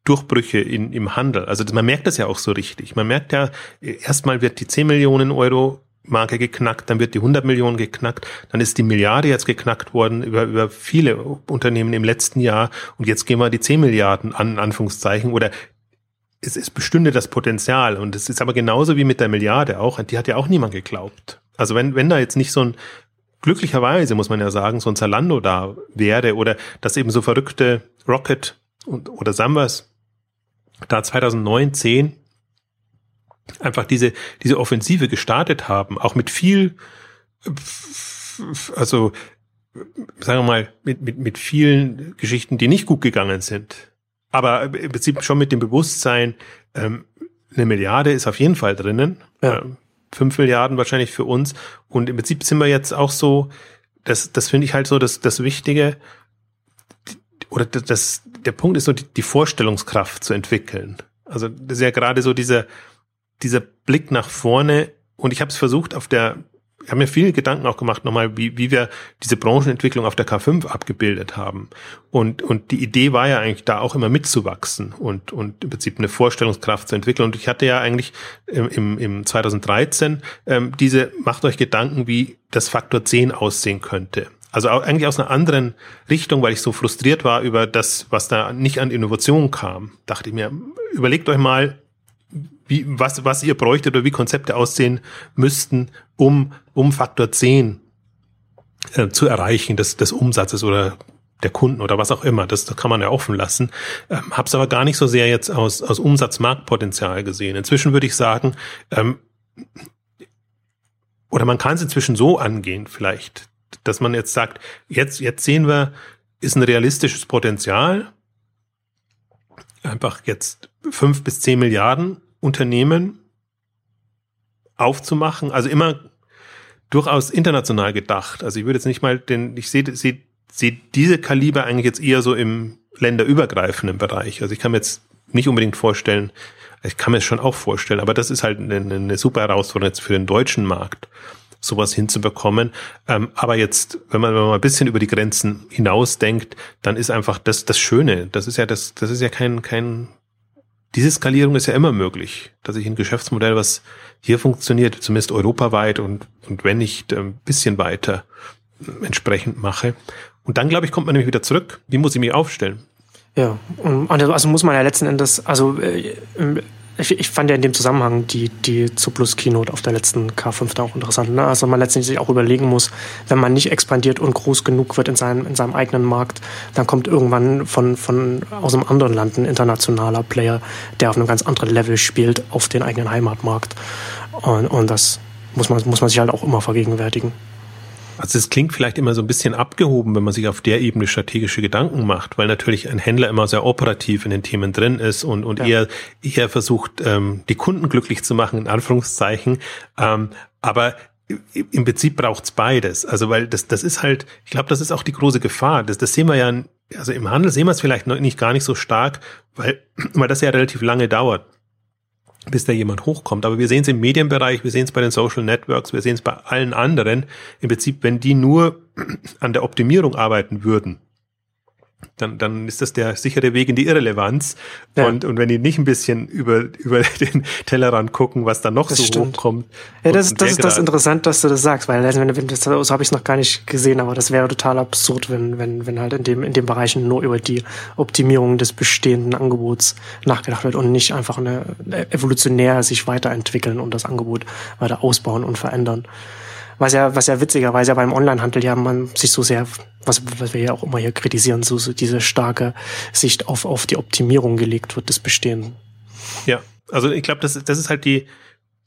Durchbrüche in, im Handel. Also man merkt das ja auch so richtig. Man merkt ja, erstmal wird die 10 Millionen Euro Marke geknackt, dann wird die 100 Millionen geknackt, dann ist die Milliarde jetzt geknackt worden über, über viele Unternehmen im letzten Jahr und jetzt gehen wir die 10 Milliarden an, Anführungszeichen, oder es, es bestünde das Potenzial und es ist aber genauso wie mit der Milliarde auch, die hat ja auch niemand geglaubt. Also wenn, wenn da jetzt nicht so ein, glücklicherweise muss man ja sagen, so ein Zalando da wäre oder dass eben so verrückte Rocket und, oder Sambas da 2009, 10 einfach diese, diese Offensive gestartet haben, auch mit viel, also sagen wir mal, mit, mit, mit vielen Geschichten, die nicht gut gegangen sind. Aber im Prinzip schon mit dem Bewusstsein, ähm, eine Milliarde ist auf jeden Fall drinnen. Ja. Ähm, fünf Milliarden wahrscheinlich für uns. Und im Prinzip sind wir jetzt auch so, das, das finde ich halt so das, das Wichtige, oder das, der Punkt ist so, die, die Vorstellungskraft zu entwickeln. Also das ist ja gerade so dieser, dieser Blick nach vorne und ich habe es versucht auf der ich habe mir viele Gedanken auch gemacht, nochmal, wie, wie wir diese Branchenentwicklung auf der K5 abgebildet haben. Und, und die Idee war ja eigentlich da auch immer mitzuwachsen und, und im Prinzip eine Vorstellungskraft zu entwickeln. Und ich hatte ja eigentlich im, im 2013 ähm, diese, macht euch Gedanken, wie das Faktor 10 aussehen könnte. Also eigentlich aus einer anderen Richtung, weil ich so frustriert war über das, was da nicht an Innovation kam. Dachte ich mir, überlegt euch mal, wie, was, was ihr bräuchtet oder wie Konzepte aussehen müssten, um, um Faktor 10 äh, zu erreichen des, des Umsatzes oder der Kunden oder was auch immer. Das, das kann man ja offen lassen. Ähm, Habe es aber gar nicht so sehr jetzt aus, aus Umsatzmarktpotenzial gesehen. Inzwischen würde ich sagen, ähm, oder man kann es inzwischen so angehen, vielleicht, dass man jetzt sagt, jetzt, jetzt sehen wir, ist ein realistisches Potenzial, einfach jetzt fünf bis zehn Milliarden Unternehmen aufzumachen. Also immer durchaus international gedacht. Also ich würde jetzt nicht mal den, ich sehe sehe sehe diese Kaliber eigentlich jetzt eher so im länderübergreifenden Bereich. Also ich kann mir jetzt nicht unbedingt vorstellen, ich kann mir es schon auch vorstellen, aber das ist halt eine, eine super Herausforderung jetzt für den deutschen Markt, sowas hinzubekommen. Ähm, aber jetzt, wenn man, wenn man ein bisschen über die Grenzen hinausdenkt, dann ist einfach das das Schöne. Das ist ja das, das ist ja kein kein diese Skalierung ist ja immer möglich, dass ich ein Geschäftsmodell, was hier funktioniert, zumindest europaweit und, und wenn nicht ein bisschen weiter entsprechend mache. Und dann, glaube ich, kommt man nämlich wieder zurück. Wie muss ich mich aufstellen? Ja, also muss man ja letzten Endes, also äh, ich, ich fand ja in dem Zusammenhang die, die Zuplus Keynote auf der letzten K5 da auch interessant. Ne? Also man letztendlich sich auch überlegen muss, wenn man nicht expandiert und groß genug wird in seinem, in seinem eigenen Markt, dann kommt irgendwann von, von aus einem anderen Land ein internationaler Player, der auf einem ganz anderen Level spielt, auf den eigenen Heimatmarkt. Und, und das muss man, muss man sich halt auch immer vergegenwärtigen. Also es klingt vielleicht immer so ein bisschen abgehoben, wenn man sich auf der Ebene strategische Gedanken macht, weil natürlich ein Händler immer sehr operativ in den Themen drin ist und, und ja. eher, eher versucht, ähm, die Kunden glücklich zu machen, in Anführungszeichen. Ähm, aber im Prinzip braucht's beides. Also weil das, das ist halt, ich glaube, das ist auch die große Gefahr. Das, das sehen wir ja, also im Handel sehen wir es vielleicht noch nicht gar nicht so stark, weil, weil das ja relativ lange dauert bis da jemand hochkommt. Aber wir sehen es im Medienbereich, wir sehen es bei den Social Networks, wir sehen es bei allen anderen. Im Prinzip, wenn die nur an der Optimierung arbeiten würden, dann, dann ist das der sichere Weg in die Irrelevanz. Ja. Und, und wenn die nicht ein bisschen über, über den Tellerrand gucken, was da noch das so stimmt. hochkommt. Ja, das, das ist das interessant, dass du das sagst, weil also, wenn, wenn das, so habe ich es noch gar nicht gesehen, aber das wäre total absurd, wenn, wenn, wenn halt in dem, in dem Bereichen nur über die Optimierung des bestehenden Angebots nachgedacht wird und nicht einfach eine, evolutionär sich weiterentwickeln und das Angebot weiter ausbauen und verändern was ja, was ja witzigerweise beim Onlinehandel ja man sich so sehr, was, was wir ja auch immer hier kritisieren, so, so diese starke Sicht auf, auf die Optimierung gelegt wird des Bestehenden. Ja, also ich glaube, das, das ist halt die,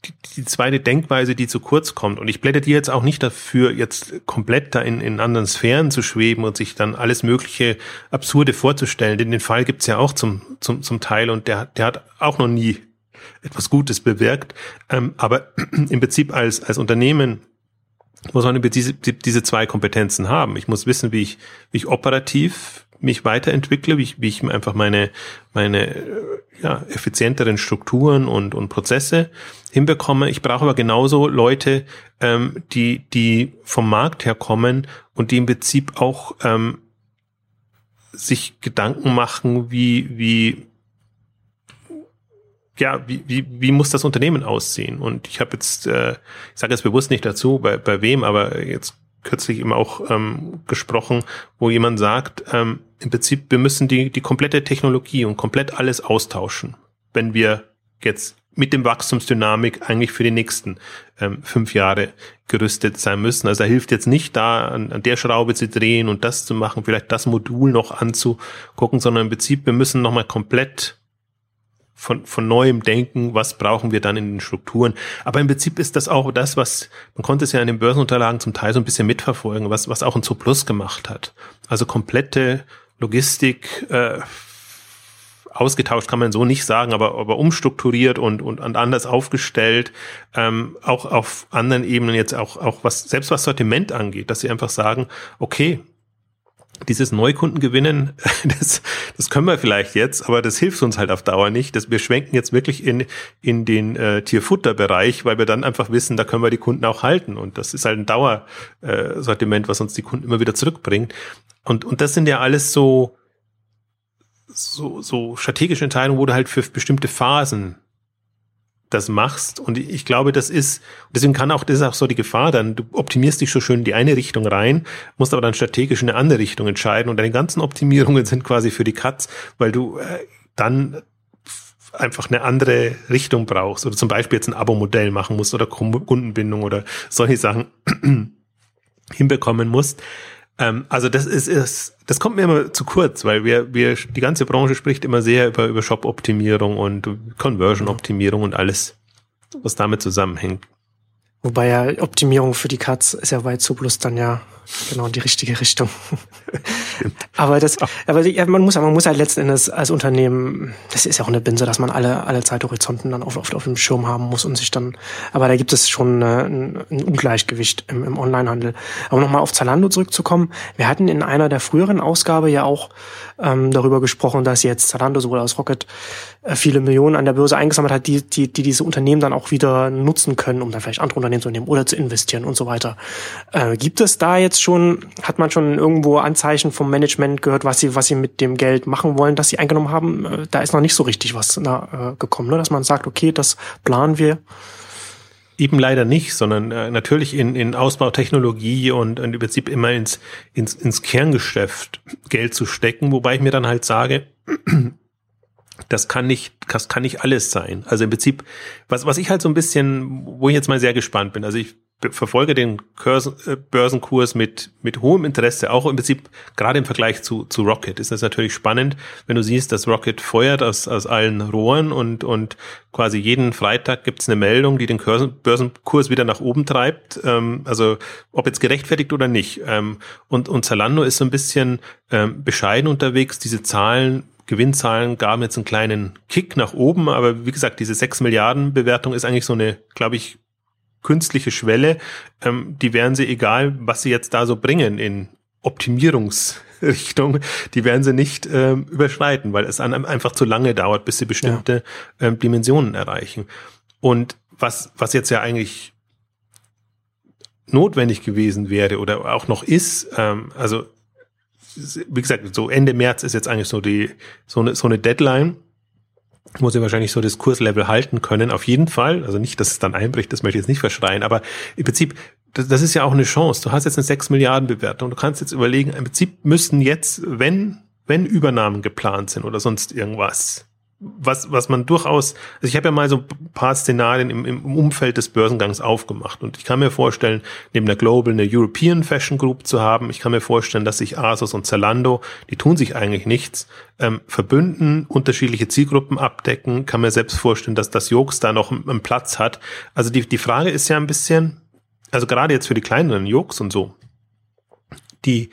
die, die zweite Denkweise, die zu kurz kommt. Und ich blätter dir jetzt auch nicht dafür, jetzt komplett da in, in anderen Sphären zu schweben und sich dann alles mögliche Absurde vorzustellen. Denn den Fall gibt's ja auch zum, zum, zum Teil und der, der hat auch noch nie etwas Gutes bewirkt. Ähm, aber im Prinzip als, als Unternehmen muss man diese, diese zwei Kompetenzen haben. Ich muss wissen, wie ich, wie ich operativ mich weiterentwickle, wie ich, wie ich einfach meine, meine ja, effizienteren Strukturen und, und Prozesse hinbekomme. Ich brauche aber genauso Leute, ähm, die, die vom Markt herkommen und die im Prinzip auch ähm, sich Gedanken machen, wie, wie ja, wie, wie, wie muss das Unternehmen aussehen? Und ich habe jetzt, äh, ich sage jetzt bewusst nicht dazu, bei, bei wem, aber jetzt kürzlich eben auch ähm, gesprochen, wo jemand sagt, ähm, im Prinzip, wir müssen die, die komplette Technologie und komplett alles austauschen, wenn wir jetzt mit dem Wachstumsdynamik eigentlich für die nächsten ähm, fünf Jahre gerüstet sein müssen. Also da hilft jetzt nicht da, an, an der Schraube zu drehen und das zu machen, vielleicht das Modul noch anzugucken, sondern im Prinzip, wir müssen nochmal komplett von, von neuem Denken, was brauchen wir dann in den Strukturen. Aber im Prinzip ist das auch das, was, man konnte es ja in den Börsenunterlagen zum Teil so ein bisschen mitverfolgen, was, was auch ein Zooplus gemacht hat. Also komplette Logistik, äh, ausgetauscht kann man so nicht sagen, aber, aber umstrukturiert und, und, und anders aufgestellt, ähm, auch auf anderen Ebenen jetzt auch, auch was, selbst was Sortiment angeht, dass sie einfach sagen, okay, dieses Neukundengewinnen, das, das können wir vielleicht jetzt, aber das hilft uns halt auf Dauer nicht. Dass wir schwenken jetzt wirklich in, in den äh, Tierfutterbereich, weil wir dann einfach wissen, da können wir die Kunden auch halten. Und das ist halt ein Dauersortiment, äh, was uns die Kunden immer wieder zurückbringt. Und, und das sind ja alles so, so, so strategische Entscheidungen, wo du halt für bestimmte Phasen das machst. Und ich glaube, das ist, deswegen kann auch, das ist auch so die Gefahr dann, du optimierst dich so schön in die eine Richtung rein, musst aber dann strategisch in eine andere Richtung entscheiden und deine ganzen Optimierungen sind quasi für die Katz, weil du äh, dann einfach eine andere Richtung brauchst oder zum Beispiel jetzt ein Abo-Modell machen musst oder Kundenbindung oder solche Sachen hinbekommen musst. Ähm, also das ist, ist, das kommt mir immer zu kurz, weil wir, wir, die ganze Branche spricht immer sehr über, über Shop-Optimierung und Conversion-Optimierung und alles, was damit zusammenhängt. Wobei ja Optimierung für die Katz ist ja bei Zuplus dann ja genau in die richtige Richtung. aber das, aber ja, man muss, man muss halt letzten Endes als Unternehmen, das ist ja auch eine Binse, dass man alle, alle Zeithorizonten dann oft, oft auf dem Schirm haben muss und sich dann, aber da gibt es schon äh, ein, ein Ungleichgewicht im, im Onlinehandel. Aber nochmal auf Zalando zurückzukommen, wir hatten in einer der früheren Ausgabe ja auch ähm, darüber gesprochen, dass jetzt Zalando sowohl als Rocket äh, viele Millionen an der Börse eingesammelt hat, die, die, die diese Unternehmen dann auch wieder nutzen können, um dann vielleicht andere Unternehmen zu nehmen oder zu investieren und so weiter. Äh, gibt es da jetzt schon, hat man schon irgendwo Anzeichen vom Management gehört, was sie, was sie mit dem Geld machen wollen, das sie eingenommen haben? Äh, da ist noch nicht so richtig was na, äh, gekommen, ne? dass man sagt, okay, das planen wir. Eben leider nicht, sondern äh, natürlich in, in Ausbautechnologie und, und im Prinzip immer ins, ins, ins Kerngeschäft Geld zu stecken, wobei ich mir dann halt sage, das kann nicht, das kann nicht alles sein. Also im Prinzip, was, was ich halt so ein bisschen, wo ich jetzt mal sehr gespannt bin, also ich verfolge den äh, Börsenkurs mit, mit hohem Interesse, auch im Prinzip gerade im Vergleich zu, zu Rocket. Ist das natürlich spannend, wenn du siehst, dass Rocket feuert aus, aus allen Rohren und, und quasi jeden Freitag gibt's eine Meldung, die den Börsenkurs wieder nach oben treibt, ähm, also ob jetzt gerechtfertigt oder nicht. Ähm, und, und Zalando ist so ein bisschen ähm, bescheiden unterwegs, diese Zahlen Gewinnzahlen gaben jetzt einen kleinen Kick nach oben, aber wie gesagt, diese 6 Milliarden Bewertung ist eigentlich so eine, glaube ich, künstliche Schwelle, ähm, die werden sie, egal was sie jetzt da so bringen in Optimierungsrichtung, die werden sie nicht ähm, überschreiten, weil es einfach zu lange dauert, bis sie bestimmte ja. ähm, Dimensionen erreichen. Und was, was jetzt ja eigentlich notwendig gewesen wäre oder auch noch ist, ähm, also wie gesagt, so Ende März ist jetzt eigentlich so die so eine, so eine Deadline muss ja wahrscheinlich so das Kurslevel halten können, auf jeden Fall. Also nicht, dass es dann einbricht, das möchte ich jetzt nicht verschreien, aber im Prinzip, das, das ist ja auch eine Chance. Du hast jetzt eine 6 Milliarden Bewertung. Du kannst jetzt überlegen, im Prinzip müssten jetzt, wenn, wenn Übernahmen geplant sind oder sonst irgendwas, was, was man durchaus, also ich habe ja mal so ein paar Szenarien im, im Umfeld des Börsengangs aufgemacht und ich kann mir vorstellen, neben der Global eine European Fashion Group zu haben. Ich kann mir vorstellen, dass sich Asos und Zalando, die tun sich eigentlich nichts, ähm, verbünden, unterschiedliche Zielgruppen abdecken. Kann mir selbst vorstellen, dass das Jokes da noch einen Platz hat. Also die, die Frage ist ja ein bisschen, also gerade jetzt für die kleineren Jokes und so, die,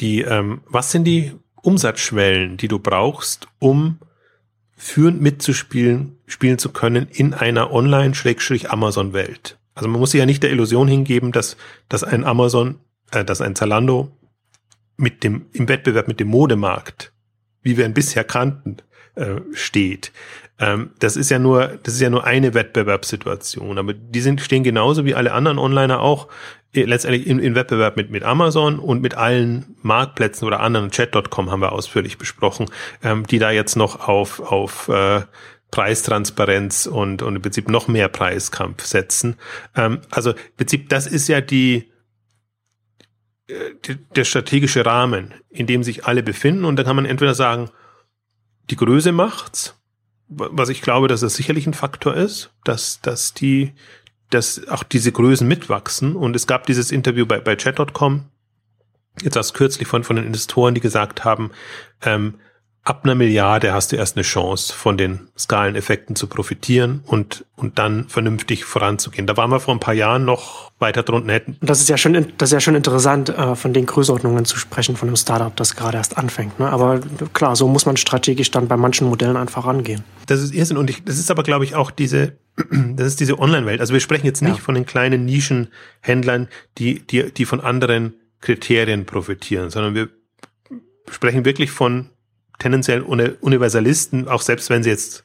die, ähm, was sind die Umsatzschwellen, die du brauchst, um führend mitzuspielen, spielen zu können in einer Online-Amazon-Welt. Also man muss sich ja nicht der Illusion hingeben, dass, dass ein Amazon, äh, dass ein Zalando mit dem, im Wettbewerb mit dem Modemarkt, wie wir ihn bisher kannten, äh, steht. Ähm, das ist ja nur, das ist ja nur eine Wettbewerbssituation, aber die sind, stehen genauso wie alle anderen Onliner auch äh, letztendlich in, in Wettbewerb mit, mit Amazon und mit allen Marktplätzen oder anderen, Chat.com haben wir ausführlich besprochen, ähm, die da jetzt noch auf, auf äh, Preistransparenz und, und im Prinzip noch mehr Preiskampf setzen. Ähm, also im Prinzip, das ist ja die, äh, der strategische Rahmen, in dem sich alle befinden. Und da kann man entweder sagen, die Größe macht's, was ich glaube, dass das sicherlich ein Faktor ist, dass, dass die, dass auch diese Größen mitwachsen. Und es gab dieses Interview bei, bei chat.com, jetzt erst kürzlich von, von den Investoren, die gesagt haben, ähm, ab einer Milliarde hast du erst eine Chance, von den Skaleneffekten zu profitieren und, und dann vernünftig voranzugehen. Da waren wir vor ein paar Jahren noch weiter drunten hätten. Das ist ja schon, das ist ja schon interessant, äh, von den Größenordnungen zu sprechen, von einem Startup, das gerade erst anfängt. Ne? Aber klar, so muss man strategisch dann bei manchen Modellen einfach rangehen. Das ist Irrsinn und ich, das ist aber, glaube ich, auch diese, das ist diese Online-Welt. Also wir sprechen jetzt nicht ja. von den kleinen Nischenhändlern, die, die, die von anderen Kriterien profitieren, sondern wir sprechen wirklich von tendenziell Universalisten, auch selbst wenn sie jetzt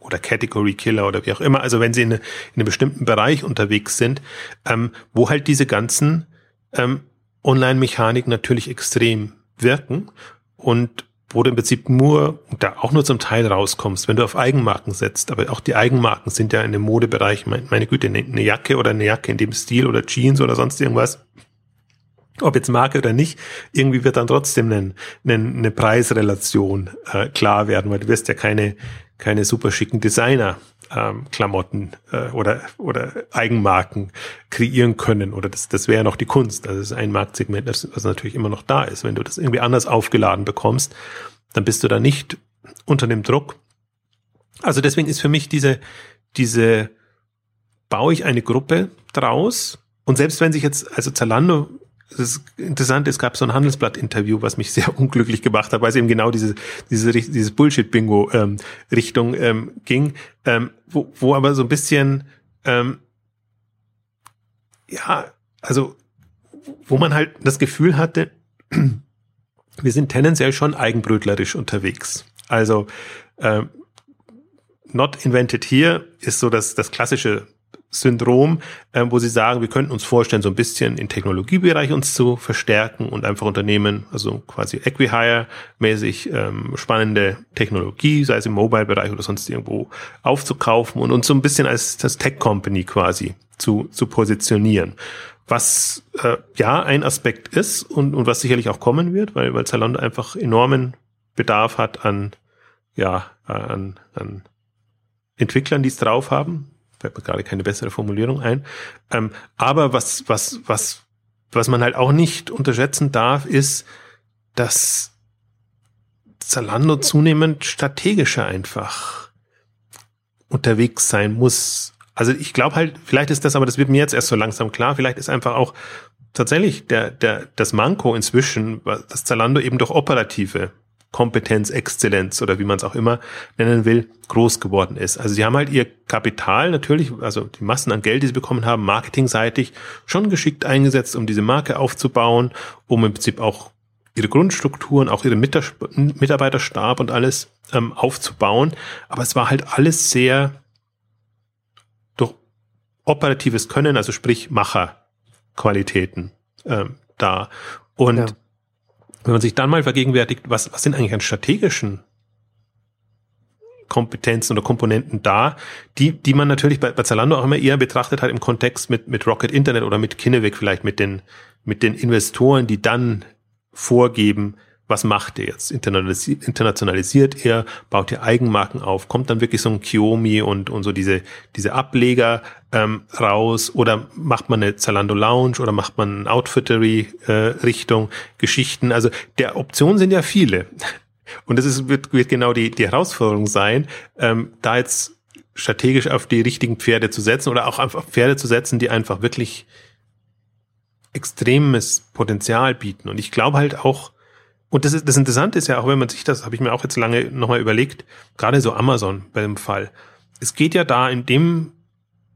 oder Category Killer oder wie auch immer, also wenn sie in, eine, in einem bestimmten Bereich unterwegs sind, ähm, wo halt diese ganzen ähm, Online-Mechanik natürlich extrem wirken und wo du im Prinzip nur, da auch nur zum Teil rauskommst, wenn du auf Eigenmarken setzt. Aber auch die Eigenmarken sind ja in dem Modebereich, meine, Güte, eine Jacke oder eine Jacke in dem Stil oder Jeans oder sonst irgendwas. Ob jetzt Marke oder nicht, irgendwie wird dann trotzdem eine, eine, eine Preisrelation äh, klar werden, weil du wirst ja keine, keine super schicken Designer ähm, Klamotten äh, oder, oder Eigenmarken kreieren können. Oder das, das wäre noch die Kunst. Also das ist ein Marktsegment, das, das natürlich immer noch da ist. Wenn du das irgendwie anders aufgeladen bekommst, dann bist du da nicht unter dem Druck. Also deswegen ist für mich diese, diese, baue ich eine Gruppe draus und selbst wenn sich jetzt, also Zalando das ist interessant, es gab so ein Handelsblatt-Interview, was mich sehr unglücklich gemacht hat, weil es eben genau diese, diese, dieses Bullshit-Bingo-Richtung ähm, ähm, ging, ähm, wo, wo aber so ein bisschen, ähm, ja, also, wo man halt das Gefühl hatte, wir sind tendenziell schon eigenbrötlerisch unterwegs. Also, ähm, not invented here ist so das, das klassische Syndrom, äh, wo sie sagen, wir könnten uns vorstellen, so ein bisschen im Technologiebereich uns zu verstärken und einfach Unternehmen, also quasi Equihire-mäßig ähm, spannende Technologie, sei es im Mobile-Bereich oder sonst irgendwo, aufzukaufen und uns so ein bisschen als das Tech-Company quasi zu, zu positionieren. Was äh, ja ein Aspekt ist und, und was sicherlich auch kommen wird, weil, weil Zalando einfach enormen Bedarf hat an, ja, an, an Entwicklern, die es drauf haben, fällt mir gerade keine bessere Formulierung ein. Ähm, aber was, was, was, was man halt auch nicht unterschätzen darf, ist, dass Zalando zunehmend strategischer einfach unterwegs sein muss. Also ich glaube halt, vielleicht ist das, aber das wird mir jetzt erst so langsam klar, vielleicht ist einfach auch tatsächlich der, der, das Manko inzwischen, dass Zalando eben durch operative Kompetenz, Exzellenz oder wie man es auch immer nennen will, groß geworden ist. Also sie haben halt ihr Kapital natürlich, also die Massen an Geld, die sie bekommen haben, marketingseitig schon geschickt eingesetzt, um diese Marke aufzubauen, um im Prinzip auch ihre Grundstrukturen, auch ihre Mitarbeiterstab und alles ähm, aufzubauen. Aber es war halt alles sehr durch operatives Können, also sprich Macherqualitäten ähm, da. Und ja. Wenn man sich dann mal vergegenwärtigt, was, was sind eigentlich an strategischen Kompetenzen oder Komponenten da, die, die man natürlich bei, bei Zalando auch immer eher betrachtet hat im Kontext mit, mit Rocket Internet oder mit Kinnevik vielleicht mit den, mit den Investoren, die dann vorgeben, was macht er jetzt? Internationalisiert er, baut er Eigenmarken auf, kommt dann wirklich so ein Xiaomi und, und so diese, diese Ableger ähm, raus oder macht man eine Zalando Lounge oder macht man eine Outfittery äh, Richtung Geschichten? Also der Optionen sind ja viele. Und das ist, wird, wird genau die, die Herausforderung sein, ähm, da jetzt strategisch auf die richtigen Pferde zu setzen oder auch auf Pferde zu setzen, die einfach wirklich extremes Potenzial bieten. Und ich glaube halt auch, und das, ist, das Interessante ist ja auch, wenn man sich das, habe ich mir auch jetzt lange nochmal überlegt, gerade so Amazon bei dem Fall. Es geht ja da in dem,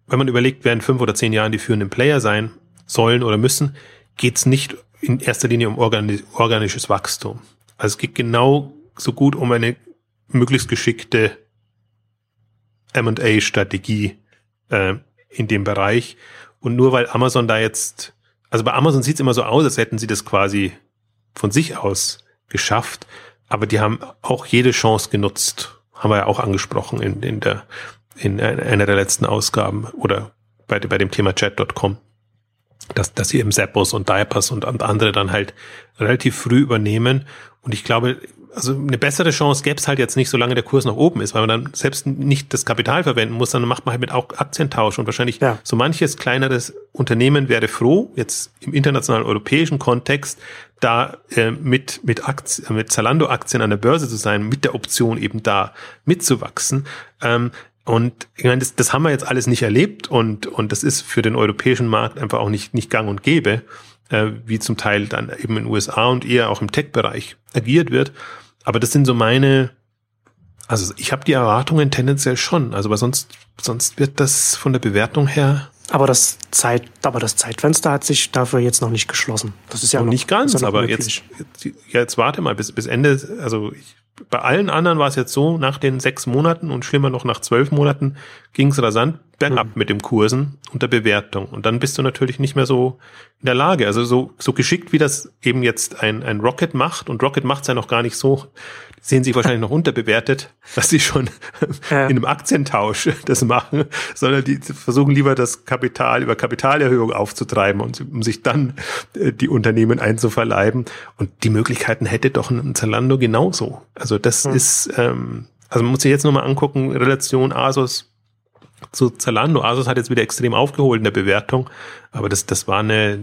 wenn man überlegt, wer in fünf oder zehn Jahren die führenden Player sein sollen oder müssen, geht es nicht in erster Linie um organi organisches Wachstum. Also es geht genau so gut um eine möglichst geschickte M&A-Strategie äh, in dem Bereich. Und nur weil Amazon da jetzt, also bei Amazon sieht es immer so aus, als hätten sie das quasi von sich aus geschafft, aber die haben auch jede Chance genutzt. Haben wir ja auch angesprochen in, in der, in einer der letzten Ausgaben oder bei, bei dem Thema chat.com, dass, dass sie eben Zappos und Diapers und andere dann halt relativ früh übernehmen. Und ich glaube, also eine bessere Chance gäbe es halt jetzt nicht, solange der Kurs nach oben ist, weil man dann selbst nicht das Kapital verwenden muss, sondern macht man halt mit auch Aktientausch und wahrscheinlich ja. so manches kleineres Unternehmen wäre froh, jetzt im internationalen europäischen Kontext, da äh, mit mit Aktien, mit Zalando Aktien an der Börse zu sein, mit der Option eben da mitzuwachsen. Ähm, und ich meine, das, das haben wir jetzt alles nicht erlebt und und das ist für den europäischen Markt einfach auch nicht nicht gang und gäbe, äh, wie zum Teil dann eben in den USA und eher auch im Tech-Bereich agiert wird. Aber das sind so meine, also ich habe die Erwartungen tendenziell schon, also weil sonst, sonst wird das von der Bewertung her Aber das Zeit, aber das Zeitfenster hat sich dafür jetzt noch nicht geschlossen. Das ist ja noch, nicht ganz, ja aber jetzt, jetzt, jetzt warte mal bis, bis Ende, also ich, bei allen anderen war es jetzt so, nach den sechs Monaten und schlimmer noch nach zwölf Monaten ging es rasant bergab mhm. mit dem Kursen und der Bewertung. Und dann bist du natürlich nicht mehr so in der Lage. Also so, so geschickt, wie das eben jetzt ein, ein Rocket macht, und Rocket macht es ja noch gar nicht so, sehen sich wahrscheinlich noch unterbewertet, dass sie schon ja. in einem Aktientausch das machen, sondern die versuchen lieber das Kapital über Kapitalerhöhung aufzutreiben und um sich dann äh, die Unternehmen einzuverleiben. Und die Möglichkeiten hätte doch ein Zalando genauso. Also das mhm. ist, ähm, also man muss sich jetzt nochmal angucken, Relation Asus zu Zalando. Asus hat jetzt wieder extrem aufgeholt in der Bewertung, aber das, das war eine,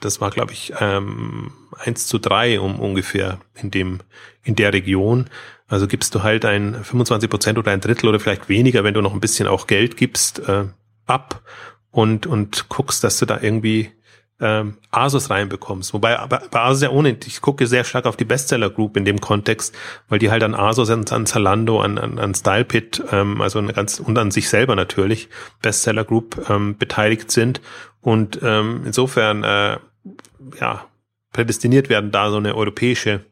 das war, glaube ich, ähm, 1 zu 3 um ungefähr in dem, in der Region. Also gibst du halt ein 25 Prozent oder ein Drittel oder vielleicht weniger, wenn du noch ein bisschen auch Geld gibst, äh, ab und, und guckst, dass du da irgendwie ähm, Asus reinbekommst. Wobei bei, bei Asus ja ohne, ich gucke sehr stark auf die Bestseller Group in dem Kontext, weil die halt an Asus, an, an Zalando, an, an, an StylePit, ähm, also eine ganz, und an sich selber natürlich, Bestseller Group ähm, beteiligt sind. Und ähm, insofern, äh, ja, prädestiniert werden, da so eine europäische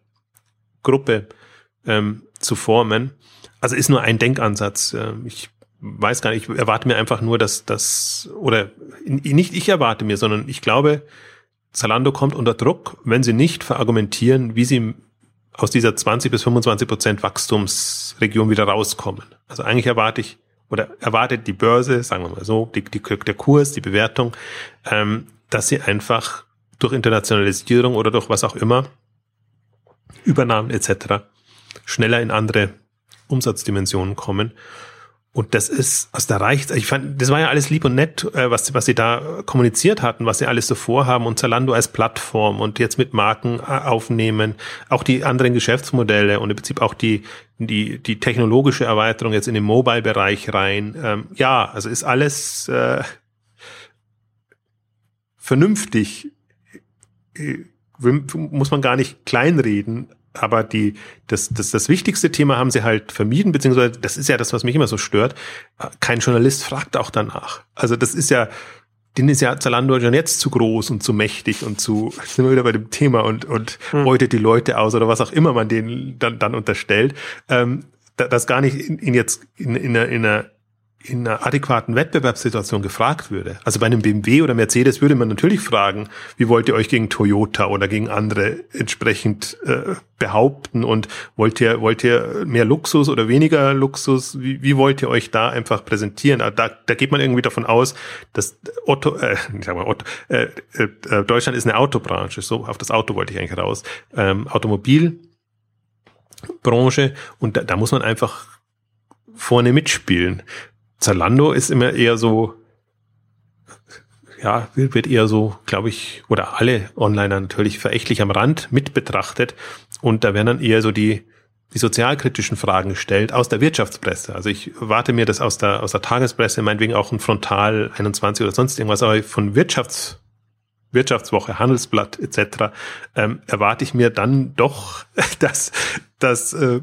Gruppe ähm, zu formen. Also ist nur ein Denkansatz. Ähm, ich weiß gar nicht, ich erwarte mir einfach nur, dass das, oder nicht ich erwarte mir, sondern ich glaube, Zalando kommt unter Druck, wenn sie nicht verargumentieren, wie sie aus dieser 20 bis 25 Prozent Wachstumsregion wieder rauskommen. Also eigentlich erwarte ich, oder erwartet die Börse, sagen wir mal so, die, die, der Kurs, die Bewertung, ähm, dass sie einfach durch Internationalisierung oder durch was auch immer, Übernahmen etc., schneller in andere Umsatzdimensionen kommen. Und das ist, also da reicht, ich fand, das war ja alles lieb und nett, äh, was, was sie da kommuniziert hatten, was sie alles so vorhaben und Zalando als Plattform und jetzt mit Marken äh, aufnehmen, auch die anderen Geschäftsmodelle und im Prinzip auch die, die, die technologische Erweiterung jetzt in den Mobile-Bereich rein. Ähm, ja, also ist alles äh, vernünftig, äh, muss man gar nicht kleinreden, aber die, das, das, das wichtigste Thema haben sie halt vermieden, beziehungsweise das ist ja das, was mich immer so stört. Kein Journalist fragt auch danach. Also das ist ja, den ist ja Zalando schon jetzt zu groß und zu mächtig und zu, sind wir wieder bei dem Thema und, und hm. beutet die Leute aus oder was auch immer man denen dann, dann unterstellt, ähm, das gar nicht in, in jetzt in, in, einer, in einer in einer adäquaten Wettbewerbssituation gefragt würde. Also bei einem BMW oder Mercedes würde man natürlich fragen, wie wollt ihr euch gegen Toyota oder gegen andere entsprechend äh, behaupten und wollt ihr, wollt ihr mehr Luxus oder weniger Luxus? Wie, wie wollt ihr euch da einfach präsentieren? Da, da geht man irgendwie davon aus, dass Otto, äh, ich sag mal Otto, äh, äh, Deutschland ist eine Autobranche, so auf das Auto wollte ich eigentlich raus. Ähm, Automobilbranche und da, da muss man einfach vorne mitspielen. Zalando ist immer eher so, ja, wird eher so, glaube ich, oder alle Onliner natürlich verächtlich am Rand mit betrachtet. Und da werden dann eher so die, die sozialkritischen Fragen gestellt aus der Wirtschaftspresse. Also ich warte mir das aus der, aus der Tagespresse, meinetwegen auch ein Frontal 21 oder sonst irgendwas, aber von Wirtschafts, Wirtschaftswoche, Handelsblatt etc. Ähm, erwarte ich mir dann doch, dass, dass äh,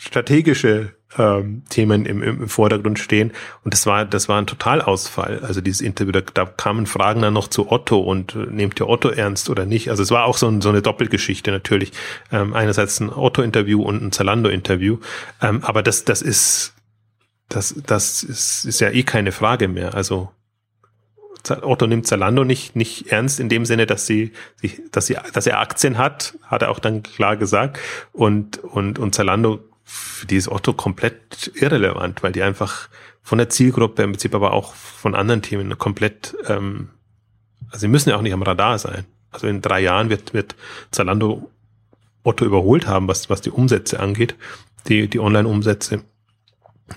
strategische ähm, Themen im, im Vordergrund stehen. Und das war, das war ein Totalausfall. Also dieses Interview, da, da kamen Fragen dann noch zu Otto und äh, nehmt ihr Otto ernst oder nicht? Also es war auch so, ein, so eine Doppelgeschichte natürlich. Ähm, einerseits ein Otto-Interview und ein Zalando-Interview. Ähm, aber das, das ist, das, das ist, ist ja eh keine Frage mehr. Also Otto nimmt Zalando nicht, nicht ernst in dem Sinne, dass sie, dass sie, dass er Aktien hat, hat er auch dann klar gesagt. Und, und, und Zalando für die ist Otto komplett irrelevant, weil die einfach von der Zielgruppe im Prinzip aber auch von anderen Themen komplett, ähm, also sie müssen ja auch nicht am Radar sein. Also in drei Jahren wird, wird Zalando Otto überholt haben, was, was die Umsätze angeht, die, die Online-Umsätze.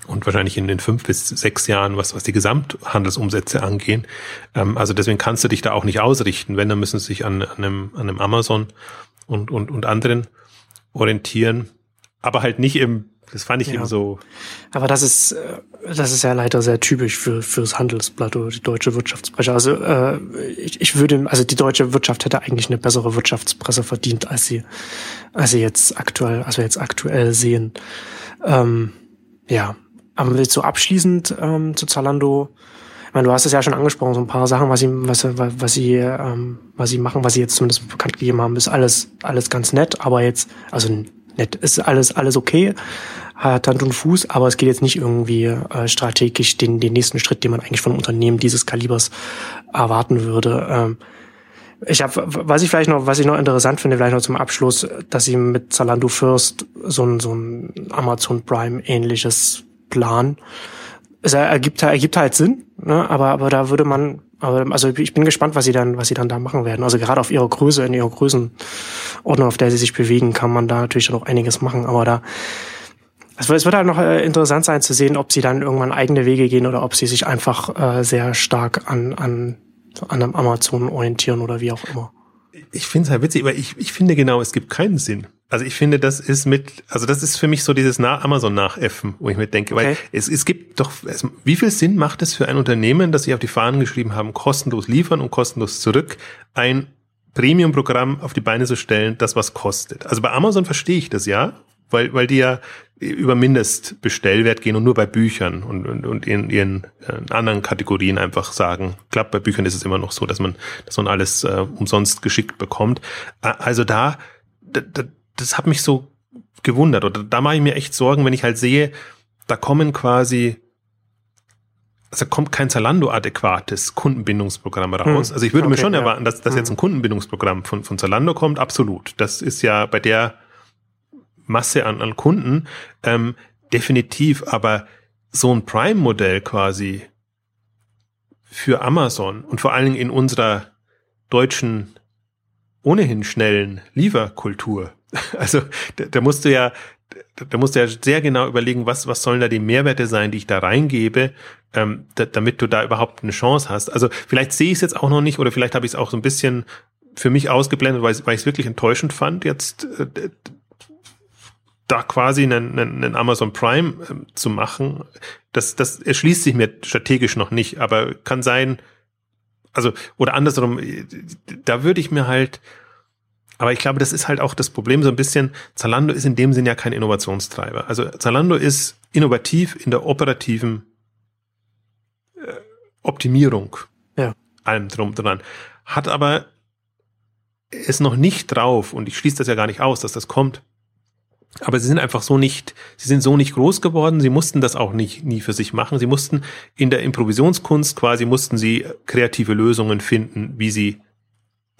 Und wahrscheinlich in den fünf bis sechs Jahren, was, was die Gesamthandelsumsätze angehen. Ähm, also deswegen kannst du dich da auch nicht ausrichten. Wenn, dann müssen sie sich an, an, einem, an einem Amazon und, und, und anderen orientieren aber halt nicht im, das fand ich ja. eben so. Aber das ist, äh, das ist ja leider sehr typisch für fürs Handelsblatt oder die deutsche Wirtschaftspresse. Also äh, ich, ich würde, also die deutsche Wirtschaft hätte eigentlich eine bessere Wirtschaftspresse verdient, als sie, als sie jetzt aktuell, als wir jetzt aktuell sehen. Ähm, ja, aber so abschließend ähm, zu Zalando meine, du hast es ja schon angesprochen, so ein paar Sachen, was sie, was, was sie, ähm, was sie machen, was sie jetzt zumindest bekannt gegeben haben, ist alles, alles ganz nett, aber jetzt, also nett, ist alles, alles okay, hat Hand und Fuß, aber es geht jetzt nicht irgendwie äh, strategisch den, den nächsten Schritt, den man eigentlich von einem Unternehmen dieses Kalibers erwarten würde. Ähm, ich habe, was ich vielleicht noch, was ich noch interessant finde, vielleicht noch zum Abschluss, dass sie mit Zalando First so ein, so ein Amazon Prime ähnliches Plan. Es ergibt, ergibt halt Sinn, ne? aber, aber da würde man, also ich bin gespannt, was sie dann, was sie dann da machen werden. Also gerade auf ihrer Größe, in ihrer Größenordnung, auf der sie sich bewegen, kann man da natürlich noch einiges machen, aber da, es wird halt noch äh, interessant sein zu sehen, ob sie dann irgendwann eigene Wege gehen oder ob sie sich einfach äh, sehr stark an, an an einem Amazon orientieren oder wie auch immer. Ich finde es halt witzig, aber ich, ich finde genau, es gibt keinen Sinn. Also ich finde, das ist mit, also das ist für mich so dieses nach Amazon nachäffen, wo ich mir denke, okay. weil es, es gibt doch, es, wie viel Sinn macht es für ein Unternehmen, das sie auf die Fahnen geschrieben haben, kostenlos liefern und kostenlos zurück, ein Premium-Programm auf die Beine zu stellen, das was kostet. Also bei Amazon verstehe ich das ja, weil, weil die ja über Mindestbestellwert gehen und nur bei Büchern und, und, und in ihren äh, anderen Kategorien einfach sagen, klappt bei Büchern ist es immer noch so, dass man, dass man alles äh, umsonst geschickt bekommt. Also da, da, da das hat mich so gewundert oder da mache ich mir echt Sorgen, wenn ich halt sehe, da kommen quasi also kommt kein Zalando-adäquates Kundenbindungsprogramm raus. Hm, also ich würde okay, mir schon ja. erwarten, dass, dass jetzt hm. ein Kundenbindungsprogramm von, von Zalando kommt, absolut. Das ist ja bei der Masse an, an Kunden, ähm, definitiv, aber so ein Prime-Modell quasi für Amazon und vor allen Dingen in unserer deutschen ohnehin schnellen Lieferkultur. Also da, da musst du ja, da musst du ja sehr genau überlegen, was, was sollen da die Mehrwerte sein, die ich da reingebe, ähm, da, damit du da überhaupt eine Chance hast. Also vielleicht sehe ich es jetzt auch noch nicht oder vielleicht habe ich es auch so ein bisschen für mich ausgeblendet, weil, weil ich es wirklich enttäuschend fand, jetzt äh, da quasi einen, einen Amazon Prime äh, zu machen, das, das erschließt sich mir strategisch noch nicht, aber kann sein, also, oder andersrum, da würde ich mir halt, aber ich glaube, das ist halt auch das Problem so ein bisschen, Zalando ist in dem Sinn ja kein Innovationstreiber. Also Zalando ist innovativ in der operativen äh, Optimierung. Ja. Allem drum dran. Hat aber es noch nicht drauf, und ich schließe das ja gar nicht aus, dass das kommt, aber sie sind einfach so nicht, sie sind so nicht groß geworden, sie mussten das auch nicht, nie für sich machen. Sie mussten in der Improvisationskunst quasi, mussten sie kreative Lösungen finden, wie sie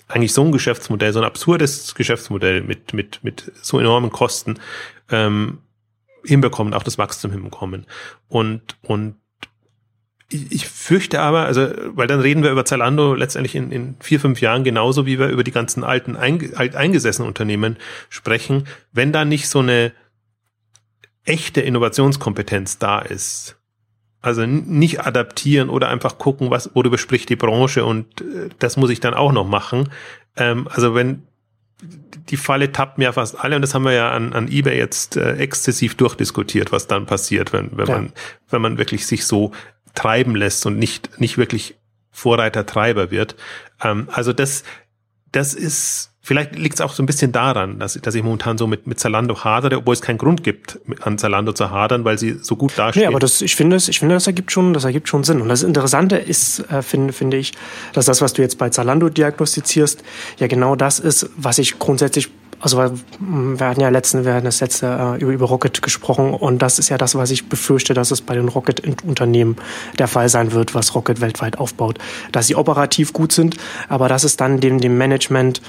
eigentlich so ein Geschäftsmodell, so ein absurdes Geschäftsmodell mit, mit, mit so enormen Kosten ähm, hinbekommen, auch das Wachstum hinbekommen. Und, und ich, ich fürchte aber, also, weil dann reden wir über Zalando letztendlich in, in vier, fünf Jahren genauso, wie wir über die ganzen alten, alt eingesessenen Unternehmen sprechen, wenn da nicht so eine echte Innovationskompetenz da ist. Also nicht adaptieren oder einfach gucken, was, worüber spricht die Branche und äh, das muss ich dann auch noch machen. Ähm, also wenn die Falle tappt mir fast alle und das haben wir ja an, an eBay jetzt äh, exzessiv durchdiskutiert, was dann passiert, wenn, wenn ja. man, wenn man wirklich sich so treiben lässt und nicht, nicht wirklich Vorreiter Treiber wird. Ähm, also das, das ist, vielleicht liegt es auch so ein bisschen daran, dass, dass ich momentan so mit, mit Zalando hadere, obwohl es keinen Grund gibt, an Zalando zu hadern, weil sie so gut dastehen. Nee, aber das, ich finde, ich finde, das ergibt schon, das ergibt schon Sinn. Und das Interessante ist, äh, finde, finde ich, dass das, was du jetzt bei Zalando diagnostizierst, ja genau das ist, was ich grundsätzlich also wir hatten ja letzten, wir hatten das letzte äh, über, über Rocket gesprochen und das ist ja das, was ich befürchte, dass es bei den Rocket-Unternehmen der Fall sein wird, was Rocket weltweit aufbaut. Dass sie operativ gut sind, aber dass es dann dem, dem Management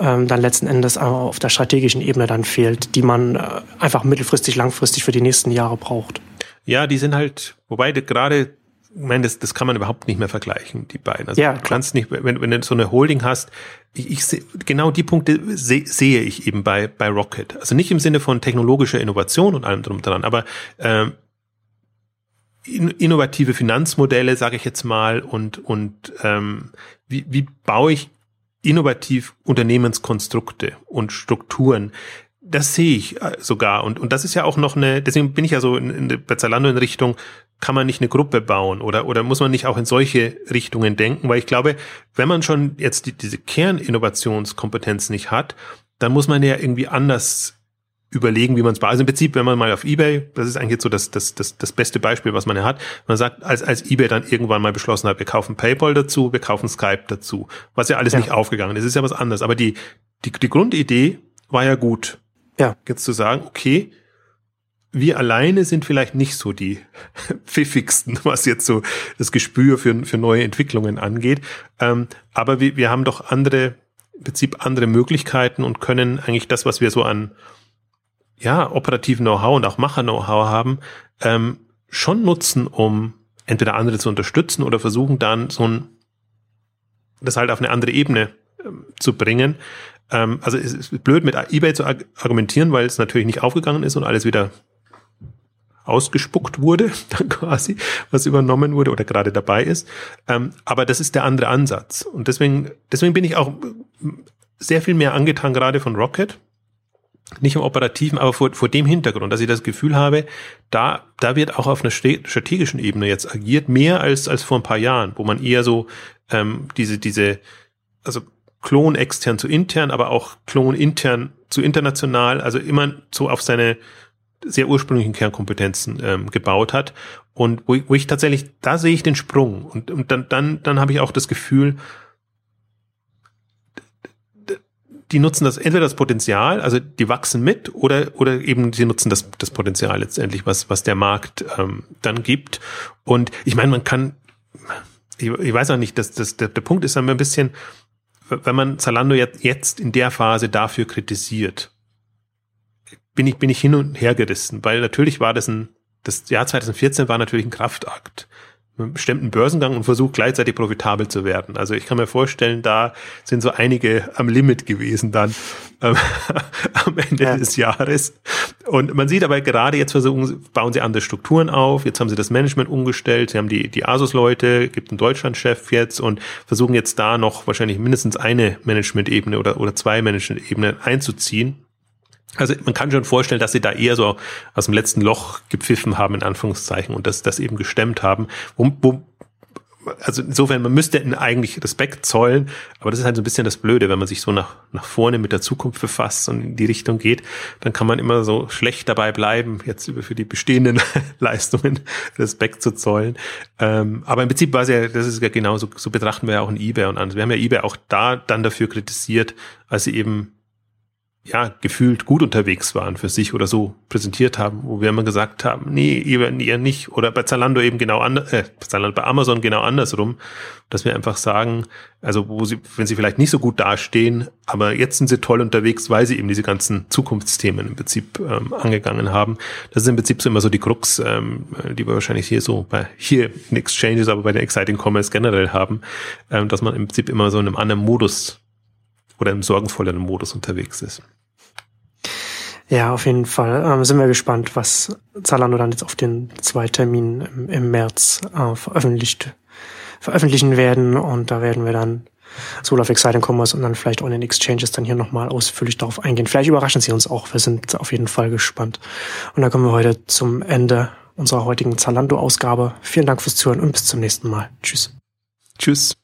ähm, dann letzten Endes auf der strategischen Ebene dann fehlt, die man äh, einfach mittelfristig, langfristig für die nächsten Jahre braucht. Ja, die sind halt, wobei gerade ich meine, das, das kann man überhaupt nicht mehr vergleichen, die beiden. Also ja, du kannst nicht, wenn, wenn du so eine Holding hast, ich, ich seh, genau die Punkte seh, sehe ich eben bei, bei Rocket. Also nicht im Sinne von technologischer Innovation und allem drum dran, aber ähm, innovative Finanzmodelle, sage ich jetzt mal, und, und ähm, wie, wie baue ich innovativ Unternehmenskonstrukte und Strukturen, das sehe ich äh, sogar. Und, und das ist ja auch noch eine, deswegen bin ich ja so in, in, bei Zalando in Richtung, kann man nicht eine Gruppe bauen oder, oder muss man nicht auch in solche Richtungen denken? Weil ich glaube, wenn man schon jetzt die, diese Kerninnovationskompetenz nicht hat, dann muss man ja irgendwie anders überlegen, wie man es Also im Prinzip, wenn man mal auf Ebay, das ist eigentlich jetzt so das, das, das, das beste Beispiel, was man ja hat. Man sagt, als, als Ebay dann irgendwann mal beschlossen hat, wir kaufen PayPal dazu, wir kaufen Skype dazu, was ja alles ja. nicht aufgegangen ist, ist ja was anderes. Aber die, die, die Grundidee war ja gut. Ja. Jetzt zu sagen, okay, wir alleine sind vielleicht nicht so die pfiffigsten, was jetzt so das Gespür für, für neue Entwicklungen angeht. Ähm, aber wir, wir haben doch andere, im Prinzip andere Möglichkeiten und können eigentlich das, was wir so an ja, operativen Know-how und auch Macher-Know-how haben, ähm, schon nutzen, um entweder andere zu unterstützen oder versuchen dann so ein, das halt auf eine andere Ebene ähm, zu bringen. Ähm, also es ist blöd mit eBay zu argumentieren, weil es natürlich nicht aufgegangen ist und alles wieder ausgespuckt wurde, dann quasi, was übernommen wurde oder gerade dabei ist. Ähm, aber das ist der andere Ansatz. Und deswegen, deswegen bin ich auch sehr viel mehr angetan gerade von Rocket, nicht im Operativen, aber vor, vor dem Hintergrund, dass ich das Gefühl habe, da, da wird auch auf einer strategischen Ebene jetzt agiert, mehr als, als vor ein paar Jahren, wo man eher so ähm, diese, diese, also Klon extern zu intern, aber auch Klon intern zu international, also immer so auf seine sehr ursprünglichen Kernkompetenzen ähm, gebaut hat. Und wo, wo ich tatsächlich, da sehe ich den Sprung. Und, und dann, dann, dann habe ich auch das Gefühl, die nutzen das entweder das Potenzial, also die wachsen mit, oder oder eben sie nutzen das das Potenzial letztendlich, was was der Markt ähm, dann gibt. Und ich meine, man kann, ich, ich weiß auch nicht, dass das der, der Punkt ist dann ein bisschen, wenn man Zalando jetzt in der Phase dafür kritisiert, bin ich bin ich hin und her gerissen, weil natürlich war das ein das Jahr 2014 war natürlich ein Kraftakt bestimmten Börsengang und versucht gleichzeitig profitabel zu werden. Also ich kann mir vorstellen, da sind so einige am Limit gewesen dann ähm, am Ende ja. des Jahres. Und man sieht aber gerade jetzt versuchen, bauen sie andere Strukturen auf. Jetzt haben sie das Management umgestellt. Sie haben die, die Asus-Leute, gibt einen Deutschland-Chef jetzt und versuchen jetzt da noch wahrscheinlich mindestens eine Management-Ebene oder, oder zwei Management-Ebenen einzuziehen. Also man kann schon vorstellen, dass sie da eher so aus dem letzten Loch gepfiffen haben, in Anführungszeichen, und das, das eben gestemmt haben. Wo, wo, also insofern, man müsste ihnen eigentlich Respekt zollen, aber das ist halt so ein bisschen das Blöde, wenn man sich so nach, nach vorne mit der Zukunft befasst und in die Richtung geht, dann kann man immer so schlecht dabei bleiben, jetzt über für die bestehenden Leistungen Respekt zu zollen. Ähm, aber im Prinzip war es ja, das ist ja genauso, so betrachten wir ja auch in eBay und anders. Wir haben ja eBay auch da dann dafür kritisiert, als sie eben ja, gefühlt gut unterwegs waren für sich oder so präsentiert haben, wo wir immer gesagt haben, nee, eben eher nicht. Oder bei Zalando eben genau anders, äh, bei Amazon genau andersrum, dass wir einfach sagen, also wo sie, wenn sie vielleicht nicht so gut dastehen, aber jetzt sind sie toll unterwegs, weil sie eben diese ganzen Zukunftsthemen im Prinzip ähm, angegangen haben. Das ist im Prinzip so immer so die Krux, ähm, die wir wahrscheinlich hier so bei hier in Exchanges, aber bei den Exciting Commerce generell haben, ähm, dass man im Prinzip immer so in einem anderen Modus oder im sorgenvolleren Modus unterwegs ist. Ja, auf jeden Fall. Ähm, sind wir gespannt, was Zalando dann jetzt auf den zwei Terminen im, im März äh, veröffentlicht, veröffentlichen werden. Und da werden wir dann Soul of Exciting Commerce und dann vielleicht auch in den Exchanges dann hier nochmal ausführlich darauf eingehen. Vielleicht überraschen sie uns auch. Wir sind auf jeden Fall gespannt. Und dann kommen wir heute zum Ende unserer heutigen Zalando-Ausgabe. Vielen Dank fürs Zuhören und bis zum nächsten Mal. Tschüss. Tschüss.